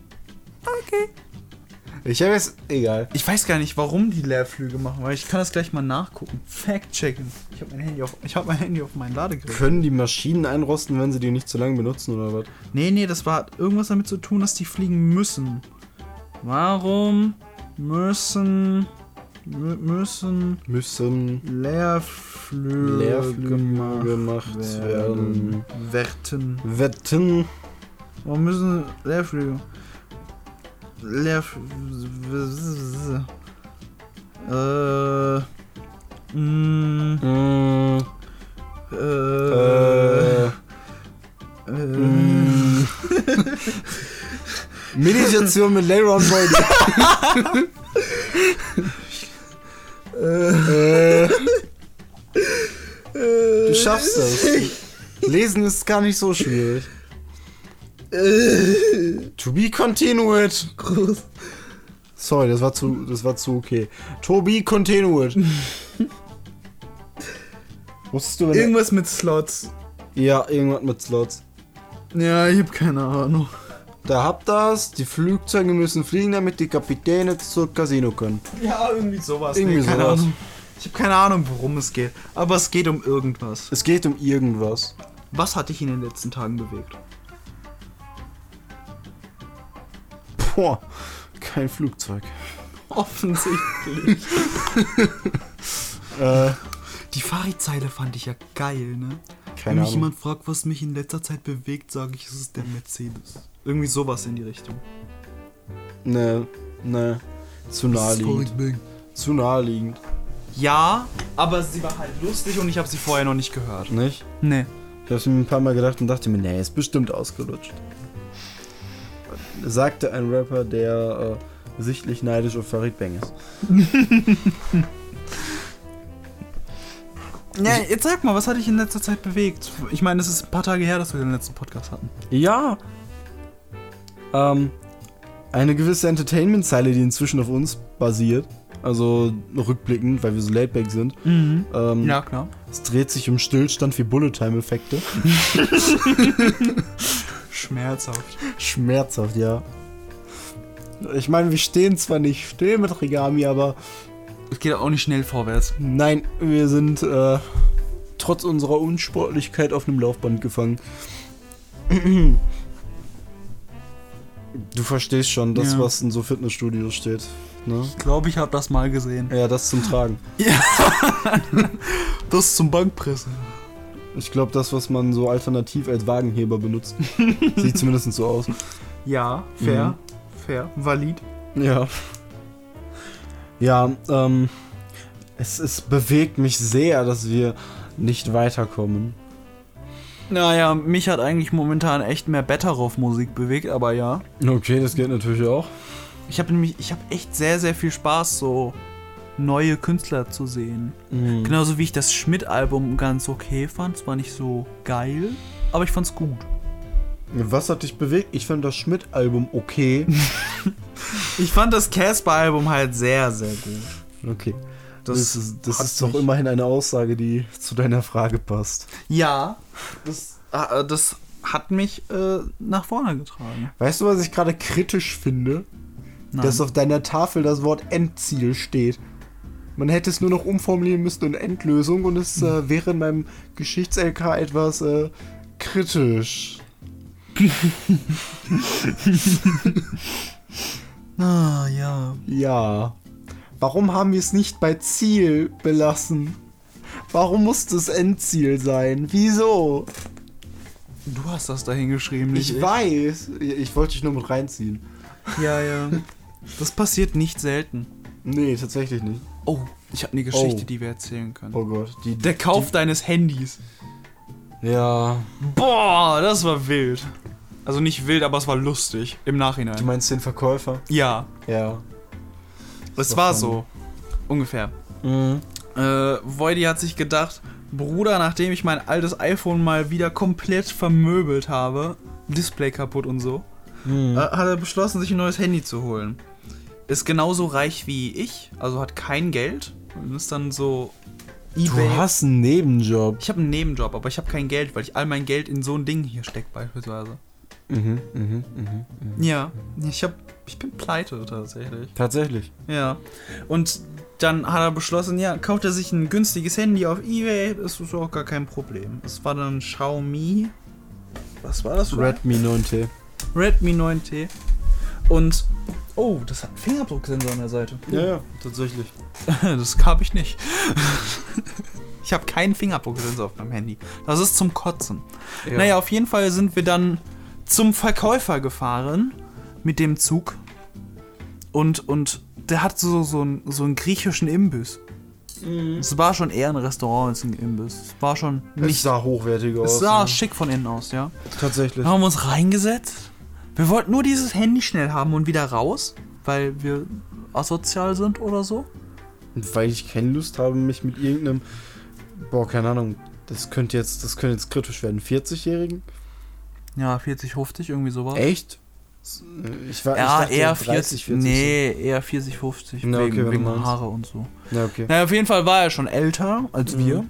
Okay. Ich habe jetzt. Egal. Ich weiß gar nicht, warum die Leerflüge machen, weil ich kann das gleich mal nachgucken. Fact-checken. Ich habe mein Handy auf, ich habe mein Handy auf mein Ladegerät. Können die Maschinen einrosten, wenn sie die nicht zu lange benutzen oder was? Nee, nee, das war irgendwas damit zu tun, dass die fliegen müssen. Warum müssen mü- müssen Müssen Leerflüge, Leerflüge gemacht werden. Werten. Wetten. Warum müssen Leerflüge? Leerf... Äh... Mm, Mm, äh... äh, Äh... mm. Meditation mit Leron Boyd. äh, du schaffst das. Lesen ist gar nicht so schwierig. To be continued. Groß. Sorry, das war zu, das war zu okay. To be continued. Wusstest du, wenn Irgendwas mit Slots. Ja, irgendwas mit Slots. Ja, ich hab keine Ahnung. Da habt das. Die Flugzeuge müssen fliegen, damit die Kapitäne zur Casino können. Ja, irgendwie sowas. Irgendwie nee, keine sowas. Ahnung. Ich habe keine Ahnung, worum es geht. Aber es geht um irgendwas. Es geht um irgendwas. Was hat dich in den letzten Tagen bewegt? Boah, kein Flugzeug. Offensichtlich. Äh, Die Fahrradzeile fand ich ja geil, ne? keine Wenn mich Ahnung. jemand fragt, was mich in letzter Zeit bewegt, sage ich, es ist der Mercedes. Irgendwie sowas in die Richtung. Ne, ne. Zu naheliegend. Zu naheliegend. Ja, aber sie war halt lustig und ich habe sie vorher noch nicht gehört. Nicht? Nee. Ich hab's mir ein paar Mal gedacht und dachte mir, nee, ist bestimmt ausgelutscht. Sagte ein Rapper, der äh, sichtlich neidisch auf Farid Bang ist. Ja, jetzt sag mal, was hat dich in letzter Zeit bewegt? Ich meine, es ist ein paar Tage her, dass wir den letzten Podcast hatten. Ja. Ähm, eine gewisse Entertainment-Zeile, die inzwischen auf uns basiert. Also rückblickend, weil wir so laidback sind. Mhm. Ähm, Ja, klar. Es dreht sich um Stillstand wie Bullet-Time-Effekte. Schmerzhaft. Schmerzhaft, ja. Ich meine, wir stehen zwar nicht still mit Rigami, aber Es geht auch nicht schnell vorwärts. nein, wir sind äh, trotz unserer Unsportlichkeit auf einem Laufband gefangen. Du verstehst schon, das, Ja. was in so Fitnessstudios steht. Ne? Ich glaube, ich habe das mal gesehen. Ja, das zum Tragen. Das zum Bankpressen. Ich glaube, das, was man so alternativ als Wagenheber benutzt. Sieht zumindest so aus. Ja, fair. Mhm. Fair. Valid. Ja. Ja, ähm, es, es bewegt mich sehr, dass wir nicht weiterkommen. Naja, mich hat eigentlich momentan echt mehr Betteroff-Musik bewegt, aber ja. Okay, das geht natürlich auch. Ich habe nämlich, ich habe echt sehr, sehr viel Spaß, so neue Künstler zu sehen. Mhm. Genauso wie ich das Schmidt-Album ganz okay fand. Es war nicht so geil, aber ich fand's gut. Was hat dich bewegt? Ich fand das Schmidt-Album okay. Ich fand das Casper-Album halt sehr, sehr gut. Okay. Das Das, ist, das ist doch immerhin eine Aussage, die zu deiner Frage passt. Ja, das, äh, das hat mich äh, nach vorne getragen. Weißt du, was ich gerade kritisch finde? Nein. Dass auf deiner Tafel das Wort Endziel steht. Man hätte es nur noch umformulieren müssen in Endlösung und es äh, wäre in meinem Geschichts-LK etwas äh, kritisch. ah, ja. Ja. Warum haben wir es nicht bei Ziel belassen? Warum musste es Endziel sein? Wieso? Du hast das dahin geschrieben, nicht Ich weiß. Ich wollte dich nur mit reinziehen. Ja, ja. Das passiert nicht selten. Nee, tatsächlich nicht. Oh, ich habe eine Geschichte, Oh. die wir erzählen können. Oh Gott. Die, Der Kauf deines Handys. ja. Boah, das war wild. Also nicht wild, aber es war lustig im Nachhinein. Du meinst den Verkäufer? ja, Ja. es war war so. Ungefähr. Mhm. Äh, Voidy hat sich gedacht, Bruder, nachdem ich mein altes iPhone mal wieder komplett vermöbelt habe, Display kaputt und so, Mhm. äh, hat er beschlossen, sich ein neues Handy zu holen. Ist genauso reich wie ich, also hat kein Geld und ist dann so eBay. Du hast einen Nebenjob. ich habe einen Nebenjob, aber ich habe kein Geld, weil ich all mein Geld in so ein Ding hier stecke beispielsweise. Mhm, mhm, mhm. Ja, ich hab, ich bin pleite tatsächlich. Tatsächlich. Ja. Und dann hat er beschlossen, ja, kauft er sich ein günstiges Handy auf Ebay, das ist auch gar kein Problem. Es war dann Xiaomi. Was war das? Redmi 9T. Redmi 9T. Und oh, das hat einen Fingerabdrucksensor an der Seite. Ja, ja, tatsächlich. Das habe ich nicht. Ich habe keinen Fingerabdrucksensor auf meinem Handy. Das ist zum Kotzen. Ja. Naja, auf jeden Fall sind wir dann zum Verkäufer gefahren mit dem Zug. Und, und der hat so, so, einen, so einen griechischen Imbiss. Es war schon eher ein Restaurant als ein Imbiss. Es war schon Es nicht. sah hochwertig aus. Es sah ja. schick von innen aus, ja. Tatsächlich. Dann haben wir uns reingesetzt. Wir wollten nur dieses Handy schnell haben und wieder raus, weil wir asozial sind oder so. Und weil ich keine Lust habe, mich mit irgendeinem. Boah, keine Ahnung. Das könnte jetzt, das könnte jetzt kritisch werden. 40-Jährigen? Ja, 40, 50, irgendwie sowas. Echt? Ich war, Ja, ich dachte, eher 30, 40, 40. nee, eher 40, 50, Na, okay, wegen, du wegen. Haare und so. Ja, okay. Naja, auf jeden Fall war er schon älter als Mhm. wir.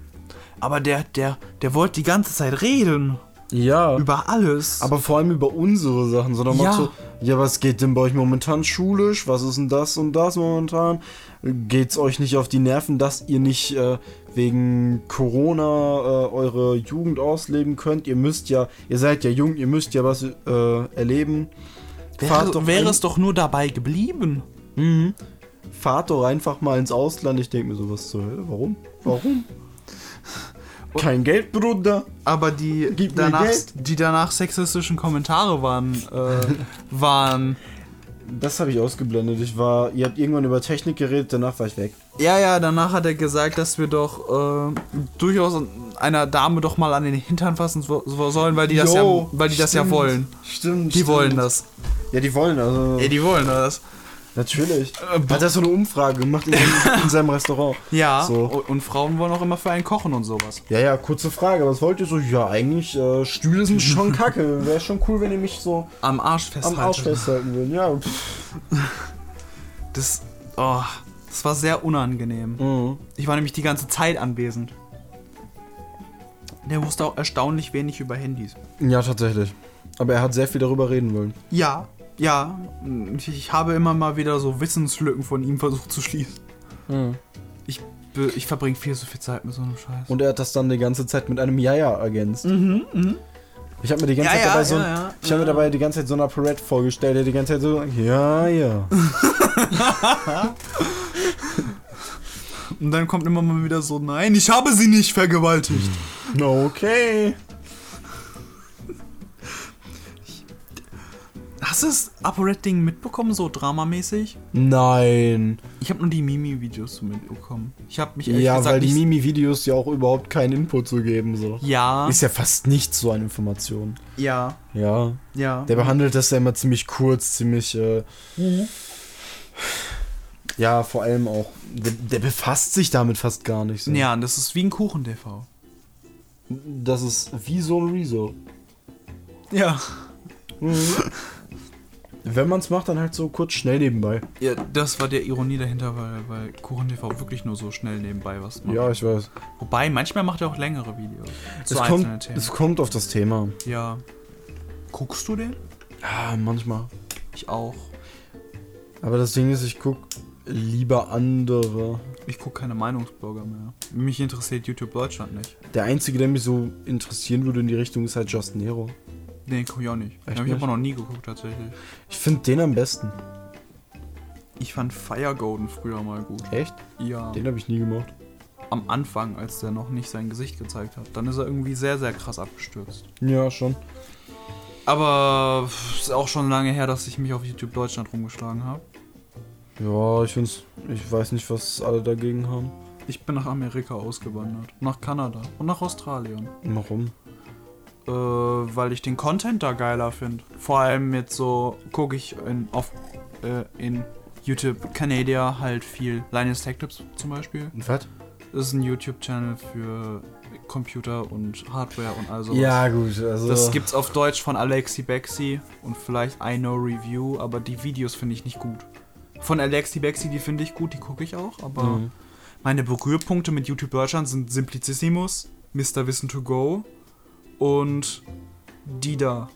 Aber der, der, der wollte die ganze Zeit reden. Ja. Über alles. Aber vor allem über unsere Sachen, sondern Ja. so, ja, was geht denn bei euch momentan schulisch? Was ist denn das und das momentan? Geht's euch nicht auf die Nerven, dass ihr nicht äh, wegen Corona äh, eure Jugend ausleben könnt? Ihr müsst ja, ihr seid ja jung, ihr müsst ja was äh, erleben. wäre, wäre ein- es doch nur dabei geblieben. Mhm. Fahrt doch einfach mal ins Ausland. Ich denke mir so, was zur Hölle? Warum? Warum? Kein Geld, Bruder. Aber die Gib danach, die danach sexistischen Kommentare waren, äh, waren. Das habe ich ausgeblendet. Ich war, ihr habt irgendwann über Technik geredet, danach war ich weg. Ja, ja, danach hat er gesagt, dass wir doch äh, durchaus einer Dame doch mal an den Hintern fassen so- so sollen, weil die das, ja, Jo, weil die das ja stimmt. wollen. Stimmt. Die stimmt. wollen das. Ja, die wollen also. Ja, die wollen das. Natürlich. Äh, Hat er so eine Umfrage gemacht in, in seinem Restaurant. Ja, So. und, Frauen wollen auch immer für einen kochen und sowas. Ja, ja, kurze Frage. Was wollt ihr so? Ja, eigentlich, äh, Stühle sind schon kacke. Wäre schon cool, wenn ihr mich so Am Arsch festhalten. am Arsch festhalten würdet. Ja. Das, oh, das war sehr unangenehm. Mhm. Ich war nämlich die ganze Zeit anwesend. Der wusste auch erstaunlich wenig über Handys. Ja, tatsächlich. Aber er hat sehr viel darüber reden wollen. Ja, ja. Ich, ich habe immer mal wieder so Wissenslücken von ihm versucht zu schließen. Ich, be- ich verbringe viel zu viel Zeit mit so einem Scheiß. Und er hat das dann die ganze Zeit mit einem Ja-Ja ergänzt. Mhm, mhm. Ich habe mir die ganze Ja, Zeit ja, dabei so, ja, ein- ja, ich habe mir ja. dabei die ganze Zeit so eine Parade vorgestellt, der die ganze Zeit so, ja, ja. Und dann kommt immer mal wieder so, nein, ich habe sie nicht vergewaltigt. Okay. Hast du das Apo-Red-Ding mitbekommen, so dramamäßig? Nein. Ich habe nur die Mimi-Videos mitbekommen. Ich habe mich Ja, gesagt weil die Mimi-Videos ja auch überhaupt keinen Input zu geben, so. Ja, Ist ja fast nichts so an Informationen. ja, Ja. ja. Der behandelt das ja immer ziemlich kurz, ziemlich, äh, Ja, vor allem auch. Der, der befasst sich damit fast gar nicht so. Ja, das ist wie ein Kuchen-TV. Das ist wie so ein Rezo. Ja. Wenn man es macht, dann halt so kurz schnell nebenbei. ja. Das war der Ironie dahinter, weil, weil Kuchen-TV wirklich nur so schnell nebenbei was macht. Ja, ich weiß. Wobei, manchmal macht er auch längere Videos. Es kommt, es kommt auf das Thema. Ja. Guckst du den? Ja, manchmal. Ich auch. Aber das Ding ist, ich guck lieber andere. Ich gucke keine Meinungsblogger mehr. Mich interessiert YouTube Deutschland nicht. Der einzige, der mich so interessieren würde in die Richtung, ist halt Just Nero. Nee, gucke ich auch nicht. Echt Hab ich nicht? aber noch nie geguckt, tatsächlich. Ich finde den am besten. Ich fand Fire Golden früher mal gut. Echt? Ja. Den habe ich nie gemacht. Am Anfang, als der noch nicht sein Gesicht gezeigt hat. Dann ist er irgendwie sehr, sehr krass abgestürzt. Ja, schon. Aber es ist auch schon lange her, dass ich mich auf YouTube Deutschland rumgeschlagen habe. Ja, ich find's. Ich weiß nicht, was alle dagegen haben. Ich bin nach Amerika ausgewandert. Nach Kanada und nach Australien. Warum? Äh, weil ich den Content da geiler finde. Vor allem jetzt so gucke ich in, auf äh, in YouTube Canada halt viel. Linus Tech Tips zum Beispiel. Was? Das ist ein YouTube-Channel für Computer und Hardware und all sowas. Ja, gut. Also, Das gibt's auf Deutsch von Alexi Bexi und vielleicht I Know Review, aber die Videos finde ich nicht gut. Von Alexi Bexi, die finde ich gut, die gucke ich auch, aber Mhm. meine Berührpunkte mit YouTube Deutschland sind Simplicissimus, Mr. Wissen to Go und Dida.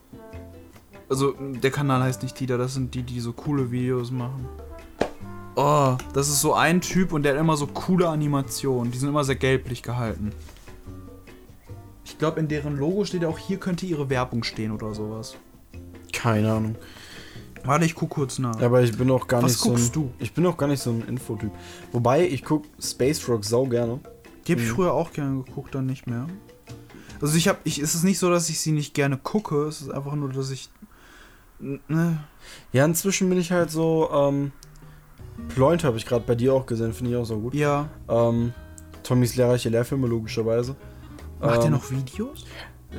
Also der Kanal heißt nicht Dida, das sind die, die so coole Videos machen. Oh, das ist so ein Typ und der hat immer so coole Animationen. Die sind immer sehr gelblich gehalten. Ich glaube, in deren Logo steht auch, hier könnte ihre Werbung stehen oder sowas. Keine Ahnung. Warte, ich guck kurz nach. Aber ich bin auch gar Was nicht so. guckst ein, du? Ich bin auch gar nicht so ein Infotyp. Wobei, ich guck Space Rock sau gerne. Die habe ich Mhm. früher auch gerne geguckt, dann nicht mehr. Also ich habe, ich, es ist nicht so, dass ich sie nicht gerne gucke, es ist einfach nur, dass ich, ne, Ja, inzwischen bin ich halt so. Ähm, Ploint habe ich gerade bei dir auch gesehen, finde ich auch so gut. ja. Ähm, Tommys lehrreiche Lehrfilme, logischerweise. Macht der ähm, noch Videos?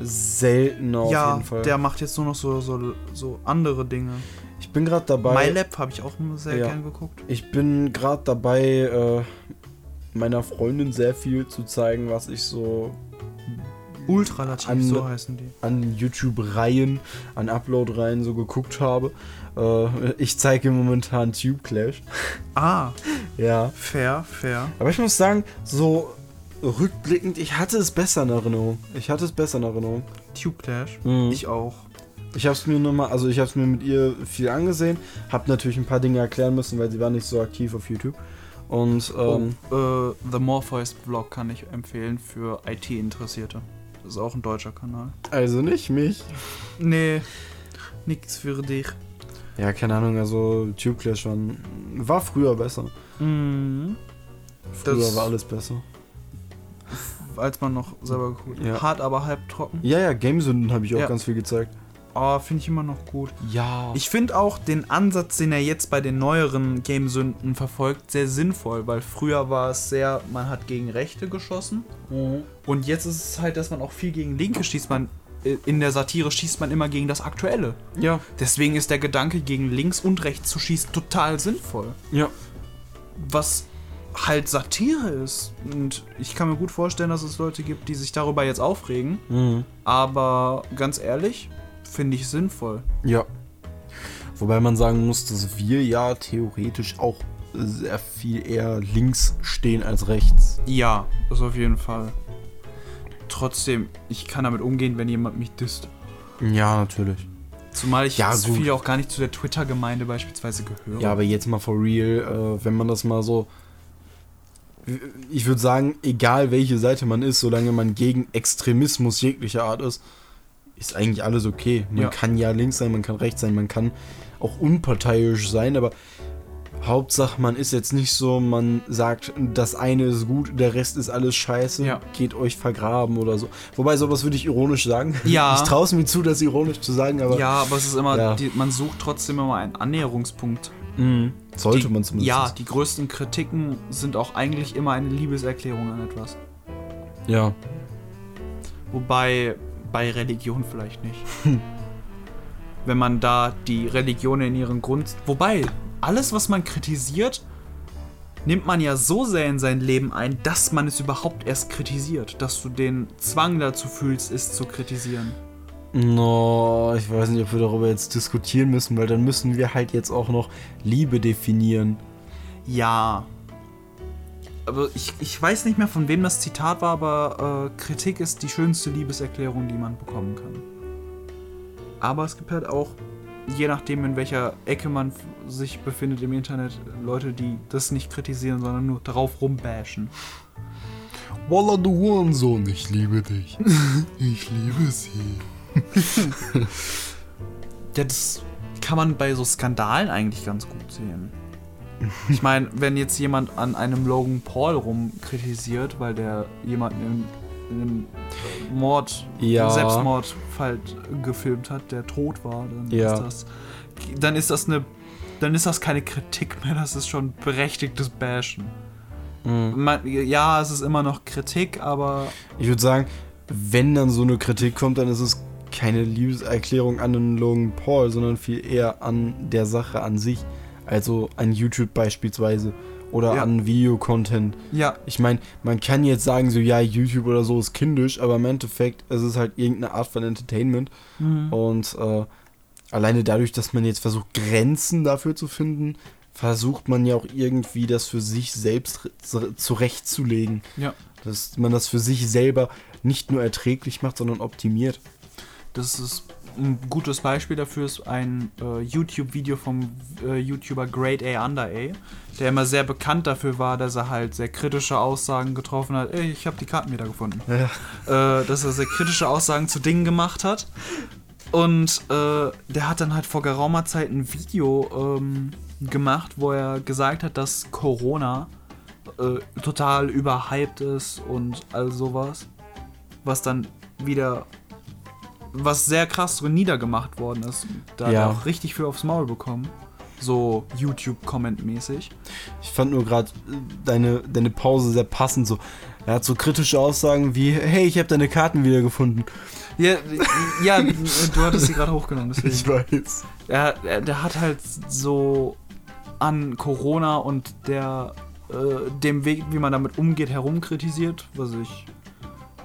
Selten auf ja, jeden Fall. der macht jetzt nur noch so, so, so andere Dinge. ich bin gerade dabei. MyLab habe ich auch sehr Ja. gern geguckt. Ich bin gerade dabei, äh, meiner Freundin sehr viel zu zeigen, was ich so Ultralativ, An- so heißen die. an YouTube-Reihen, an Upload-Reihen so geguckt habe. Äh, ich zeige momentan Tube Clash. Ah, Ja. fair, fair. Aber ich muss sagen, so rückblickend, ich hatte es besser in Erinnerung. Ich hatte es besser in Erinnerung. Tube Clash. Mhm. Ich auch. Ich habe es mir nochmal, also ich habe es mir mit ihr viel angesehen, habe natürlich ein paar Dinge erklären müssen, weil sie war nicht so aktiv auf YouTube. Und ähm, oh, äh, The Morpheus Vlog kann ich empfehlen für IT-Interessierte. Das ist auch ein deutscher Kanal. also nicht mich. Nee, nix für dich. Ja, keine Ahnung, also Tube Clash war, war früher besser. Mhm. Früher Das- war alles besser. Als man noch selber geguckt hat. Ja. Hart, aber halb trocken. Ja, ja, Gamesünden habe ich auch Ja. ganz viel gezeigt. Aber finde ich immer noch gut. Ja. Ich finde auch den Ansatz, den er jetzt bei den neueren Gamesünden verfolgt, sehr sinnvoll, weil früher war es sehr, man hat gegen Rechte geschossen und jetzt ist es halt, dass man auch viel gegen Linke schießt. Man äh, in der Satire schießt man immer gegen das Aktuelle. ja. Deswegen ist der Gedanke, gegen links und rechts zu schießen, total sinnvoll. Ja. Was halt Satire ist. Und ich kann mir gut vorstellen, dass es Leute gibt, die sich darüber jetzt aufregen. Mhm. Aber ganz ehrlich, finde ich sinnvoll. Ja. Wobei man sagen muss, dass wir ja theoretisch auch sehr viel eher links stehen als rechts. Ja, das auf jeden Fall. Trotzdem, ich kann damit umgehen, wenn jemand mich disst. Ja, natürlich. Zumal ich Ja, gut. viel auch gar nicht zu der Twitter-Gemeinde beispielsweise gehöre. Ja, aber jetzt mal for real, äh, wenn man das mal so. Ich würde sagen, egal welche Seite man ist, solange man gegen Extremismus jeglicher Art ist, ist eigentlich alles okay. Man Ja. kann ja links sein, man kann rechts sein, man kann auch unparteiisch sein, aber Hauptsache, man ist jetzt nicht so, man sagt, das eine ist gut, der Rest ist alles scheiße, Ja. geht euch vergraben oder so. Wobei, sowas würde ich ironisch sagen. Ja. Ich traue es mir zu, das ironisch zu sagen, aber ja, aber es ist immer, Ja. die, man sucht trotzdem immer einen Annäherungspunkt. Mhm. sollte die, man zumindest. Ja, die größten Kritiken sind auch eigentlich immer eine Liebeserklärung an etwas. Ja. Wobei bei Religion vielleicht nicht. Wenn man da die Religion in ihren Grund. Wobei, alles, was man kritisiert, nimmt man ja so sehr in sein Leben ein, dass man es überhaupt erst kritisiert. Dass du den Zwang dazu fühlst, es zu kritisieren. No, ich weiß nicht, ob wir darüber jetzt diskutieren müssen, weil dann müssen wir halt jetzt auch noch Liebe definieren. Ja. Aber ich, ich weiß nicht mehr, von wem das Zitat war, aber äh, Kritik ist die schönste Liebeserklärung, die man bekommen kann. Aber es gibt halt auch, je nachdem, in welcher Ecke man sich befindet im Internet, Leute, die das nicht kritisieren, sondern nur darauf rumbashen. Walla, du Hurensohn, ich liebe dich. ich liebe sie. Ja, das kann man bei so Skandalen eigentlich ganz gut sehen. Ich meine, wenn jetzt jemand an einem Logan Paul rumkritisiert, weil der jemanden in, in einem Mord, Ja. Selbstmordfall gefilmt hat, der tot war, dann Ja. ist das, dann ist das eine, dann ist das keine Kritik mehr, das ist schon berechtigtes Bashen. Man, ja, es ist immer noch Kritik, aber Ich würde sagen, wenn dann so eine Kritik kommt, dann ist es keine Liebeserklärung an den Logan Paul, sondern viel eher an der Sache an sich. Also an YouTube beispielsweise oder Ja. an Videocontent. ja, Ich meine, man kann jetzt sagen, so ja, YouTube oder so ist kindisch, aber im Endeffekt ist es halt irgendeine Art von Entertainment. Und äh, alleine dadurch, dass man jetzt versucht, Grenzen dafür zu finden, versucht man ja auch irgendwie das für sich selbst re- zurechtzulegen. ja. Dass man das für sich selber nicht nur erträglich macht, sondern optimiert. Das ist ein gutes Beispiel dafür ist ein äh, YouTube-Video vom äh, YouTuber Great A Under A, der immer sehr bekannt dafür war, dass er halt sehr kritische Aussagen getroffen hat. Ey, ich habe die Karten wieder gefunden. Ja. Äh, dass er sehr kritische Aussagen zu Dingen gemacht hat. Und äh, der hat dann halt vor geraumer Zeit ein Video ähm, gemacht, wo er gesagt hat, dass Corona äh, total überhyped ist und all sowas. Was dann wieder, was sehr krass niedergemacht worden ist. Da hat Ja. er auch richtig viel aufs Maul bekommen. So YouTube-Comment-mäßig. Ich fand nur gerade deine, deine Pause sehr passend. So. Er hat so kritische Aussagen wie: Hey, ich habe deine Karten wiedergefunden. Ja, ja, du hattest sie gerade hochgenommen, deswegen. weiß. er, er, der hat halt so an Corona und der äh, dem Weg, wie man damit umgeht, herumkritisiert, was ich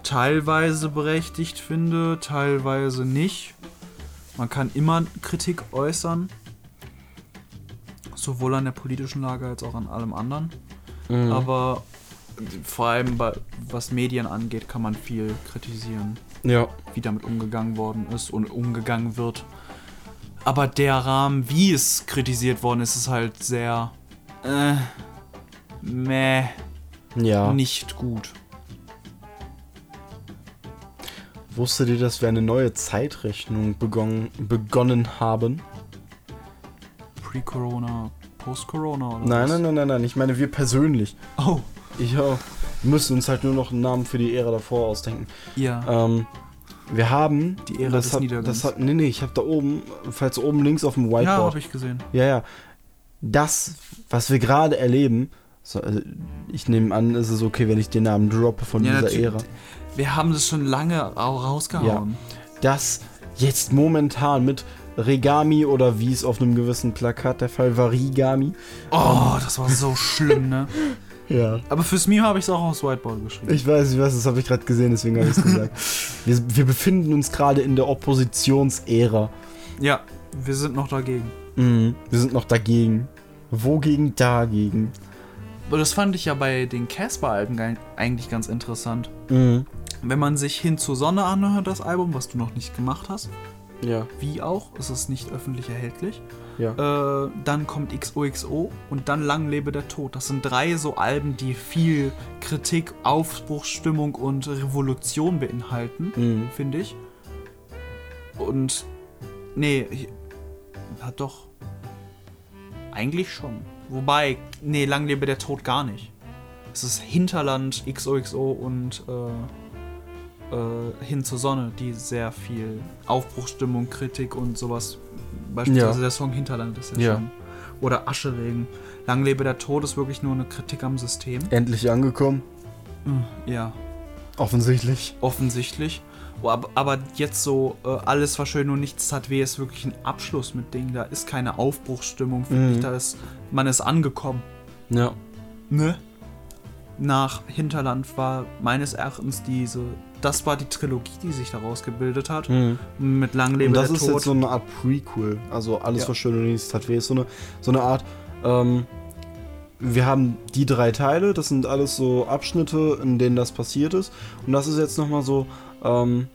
teilweise berechtigt finde, teilweise nicht. Man kann immer Kritik äußern, sowohl an der politischen Lage als auch an allem anderen. Mhm. Aber vor allem bei, was Medien angeht, kann man viel kritisieren Ja. wie damit umgegangen worden ist und umgegangen wird. Aber der Rahmen, wie es kritisiert worden ist, ist halt sehr äh, meh, Ja. nicht gut. Wusstet ihr, dass wir eine neue Zeitrechnung begonnen, begonnen haben? Pre-Corona, Post-Corona oder Nein, was? nein, nein, nein, nein. Ich meine, wir persönlich. Oh, Ich auch. Wir müssen uns halt nur noch einen Namen für die Ära davor ausdenken. ja. Ähm, wir haben. Die Ära das des hat, Niedergangs. das hat, Nee, nee, ich habe da oben, falls oben links auf dem ja, Whiteboard. habe ich gesehen. Ja, ja. Das, was wir gerade erleben, so, also ich nehme an, es ist okay, wenn ich den Namen droppe von Ja, dieser. Ära. Wir haben das schon lange au- rausgehauen. Das jetzt momentan mit Regami oder wie es auf einem gewissen Plakat der Fall war, Rigami. Oh, das war so schlimm, ne? Ja. Aber fürs Meme habe ich es auch aufs Whiteboard geschrieben. Ich weiß, ich weiß, das habe ich gerade gesehen, deswegen habe ich es gesagt. Wir, wir befinden uns gerade in der Oppositionsära. ja, wir sind noch dagegen. Mhm. Wir sind noch dagegen. Wogegen dagegen? Aber das fand ich ja bei den Casper-Alben eigentlich ganz interessant. Mhm. Wenn man sich hin zur Sonne anhört, das Album, was du noch nicht gemacht hast, Ja, wie auch, es ist nicht öffentlich erhältlich, ja. äh, dann kommt XOXO und dann Lang lebe der Tod. Das sind drei so Alben, die viel Kritik, Aufbruchsstimmung und Revolution beinhalten, Mhm. finde ich. Und, nee, hat doch, eigentlich schon. Wobei, nee, lang lebe der Tod gar nicht. Es ist Hinterland, XOXO und äh, äh, Hin zur Sonne, die sehr viel Aufbruchsstimmung, Kritik und sowas. Beispielsweise Ja. der Song Hinterland ist ja, Ja. schon. Oder Ascheregen. Lang lebe der Tod ist wirklich nur eine Kritik am System. Endlich angekommen. Ja, Offensichtlich. offensichtlich. Oh, aber, aber jetzt so, äh, alles war schön und nichts tat weh, ist wirklich ein Abschluss mit Ding. Da ist keine Aufbruchsstimmung, finde Mhm. ich. Da ist, man ist angekommen. Ja. Ne? Nach Hinterland war meines Erachtens diese, das war die Trilogie, die sich daraus gebildet hat. Mit Lang lebe Und das der ist Tod. jetzt so eine Art Prequel. Also alles, Ja. was schön und nichts hat weh. Ist so eine, so eine Art. Ähm, wir haben die drei Teile, das sind alles so Abschnitte, in denen das passiert ist. Und das ist jetzt nochmal so. Ähm,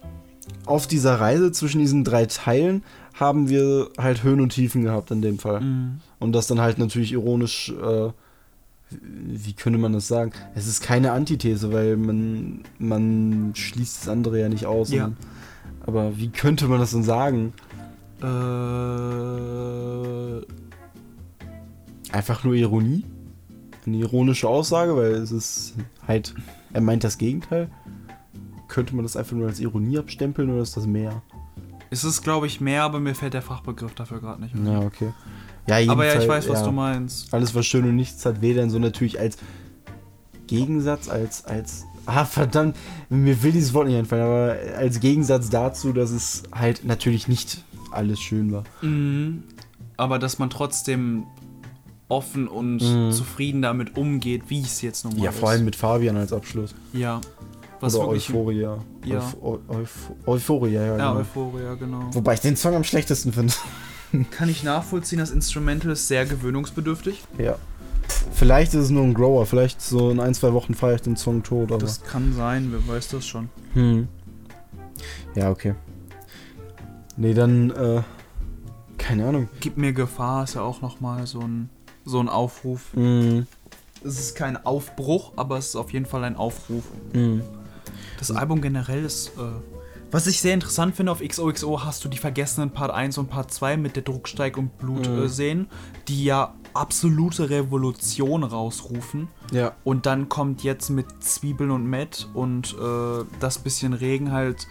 auf dieser Reise zwischen diesen drei Teilen haben wir halt Höhen und Tiefen gehabt in dem Fall. Mhm. Und das dann halt natürlich ironisch, äh, wie könnte man das sagen? Es ist keine Antithese, weil man, man schließt das andere ja nicht aus. Ja. Und, aber wie könnte man das denn sagen? Äh, Einfach nur Ironie? Eine ironische Aussage, weil es ist halt, er meint das Gegenteil. Könnte man das einfach nur als Ironie abstempeln oder ist das mehr? Es ist, glaube ich, mehr, aber mir fällt der Fachbegriff dafür gerade nicht. ein. Ja, okay. Ja, aber ja, ich jedenfalls, weiß, was ja. du meinst. Alles, was schön und nichts hat, dann so natürlich als Gegensatz, als, als, ah, verdammt, mir will dieses Wort nicht einfallen, aber als Gegensatz dazu, dass es halt natürlich nicht alles schön war. Mhm. Aber dass man trotzdem offen und Mhm. zufrieden damit umgeht, wie es jetzt nun mal Ja, ist. vor allem mit Fabian als Abschluss. Ja. Was Oder wirklich. Euphoria. Ja. Euph Eu Euph Euphoria, ja. Ja, genau. Euphoria, genau. Wobei ich den Song am schlechtesten finde. Kann ich nachvollziehen, das Instrumental ist sehr gewöhnungsbedürftig. ja. Vielleicht ist es nur ein Grower, vielleicht so in ein, zwei Wochen feiere ich den Song tot, aber. Das kann sein, wer weiß das schon. Hm. Ja, okay. Nee, dann, äh, keine Ahnung. Gib mir Gefahr ist ja auch nochmal so ein, so ein Aufruf. Hm. Es ist kein Aufbruch, aber es ist auf jeden Fall ein Aufruf. Hm. Das Album generell ist. Äh, was ich sehr interessant finde, auf XOXO hast du die vergessenen Part 1 und Part 2 mit der Drucksteig und Blut Mhm. äh, sehen, die ja absolute Revolution rausrufen. Ja. Und dann kommt jetzt mit Zwiebeln und Met und äh, das bisschen Regen halt,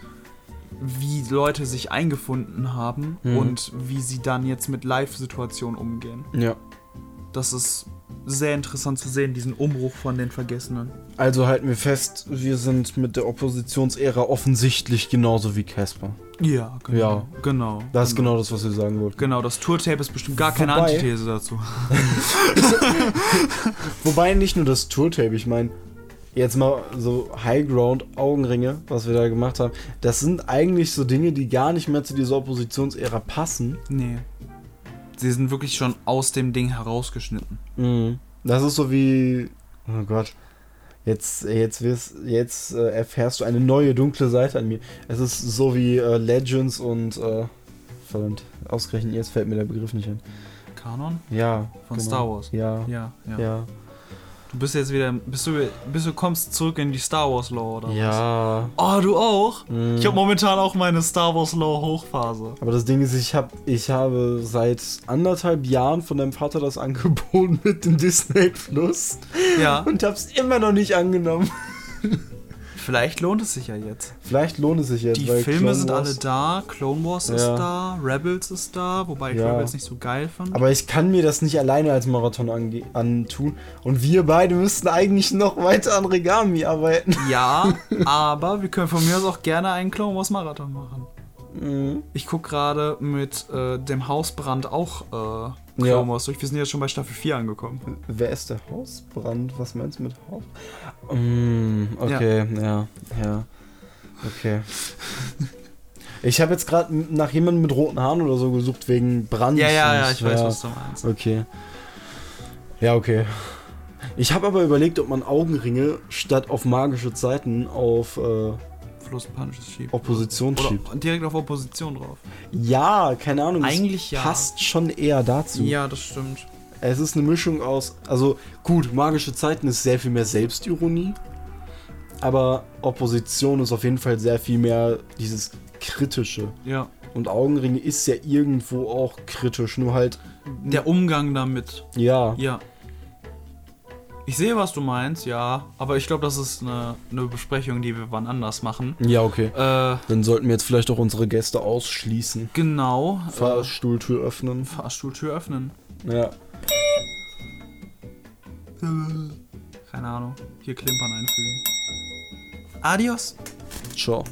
wie Leute sich eingefunden haben Mhm. und wie sie dann jetzt mit Live-Situationen umgehen. Ja. Das ist sehr interessant zu sehen, diesen Umbruch von den Vergessenen. Also halten wir fest, wir sind mit der Oppositionsära offensichtlich genauso wie Casper. Ja, genau. Ja. genau. Das ist genau das, was wir sagen wollten. Genau, das Tourtape ist bestimmt gar keine Wobei- Antithese dazu. Wobei nicht nur das Tourtape, ich meine, jetzt mal so Highground Augenringe, was wir da gemacht haben, das sind eigentlich so Dinge, die gar nicht mehr zu dieser Oppositionsära passen. Nee. Sie sind wirklich schon aus dem Ding herausgeschnitten. Mhm. Das ist so wie, oh Gott, jetzt, jetzt, wirst, jetzt äh, erfährst du eine neue dunkle Seite an mir. Es ist so wie äh, Legends und, äh, verdammt, ausgerechnet jetzt fällt mir der Begriff nicht ein. Kanon? Ja. Von Star Wars. Ja. Ja, ja. Ja. Du bist jetzt wieder. Bist du, bist du kommst zurück in die Star Wars Lore oder was? Ja. Oh, du auch? Mhm. Ich habe momentan auch meine Star Wars Lore Hochphase. Aber das Ding ist, ich, hab, ich habe seit anderthalb Jahren von deinem Vater das angeboten mit dem Disney Plus Ja. und hab's immer noch nicht angenommen. Vielleicht lohnt es sich ja jetzt. Vielleicht lohnt es sich jetzt. Die Filme sind alle da, Clone Wars ist Ja. da, Rebels ist da, wobei ich Ja. Rebels nicht so geil fand. Aber ich kann mir das nicht alleine als Marathon antun. Und wir beide müssten eigentlich noch weiter an Regami arbeiten. ja, aber wir können von mir aus auch gerne einen Clone Wars Marathon machen. Mhm. Ich gucke gerade mit äh, dem Hausbrand auch äh, Clone Ja. Durch. Wir sind jetzt schon bei Staffel 4 angekommen. Wer ist der Hausbrand? Was meinst du mit Haus? Mm, okay, ja. ja, Okay. Ich habe jetzt gerade nach jemandem mit roten Haaren oder so gesucht wegen Brand. Ja, ja, ja, ich weiß, was du meinst. Okay. Ja, okay. Ich habe aber überlegt, ob man Augenringe statt auf magische Zeiten auf äh, Fluss Punches schiebt. Opposition Oder schiebt. direkt auf Opposition drauf. Ja, keine Ahnung. Eigentlich ja. Passt schon eher dazu. Ja, das stimmt. Es ist eine Mischung aus. Also, gut, magische Zeiten ist sehr viel mehr Selbstironie. Aber Opposition ist auf jeden Fall sehr viel mehr dieses Kritische. Ja. Und Augenringe ist ja irgendwo auch kritisch, nur halt der Umgang damit. Ja. Ja. Ich sehe, was du meinst, ja. Aber ich glaube, das ist eine, eine Besprechung, die wir wann anders machen. Ja, okay. Äh, Dann sollten wir jetzt vielleicht auch unsere Gäste ausschließen. genau. Äh, Fahrstuhltür öffnen. Fahrstuhltür öffnen. Ja. Keine Ahnung. Hier Klimpern einfügen. Adios. Ciao.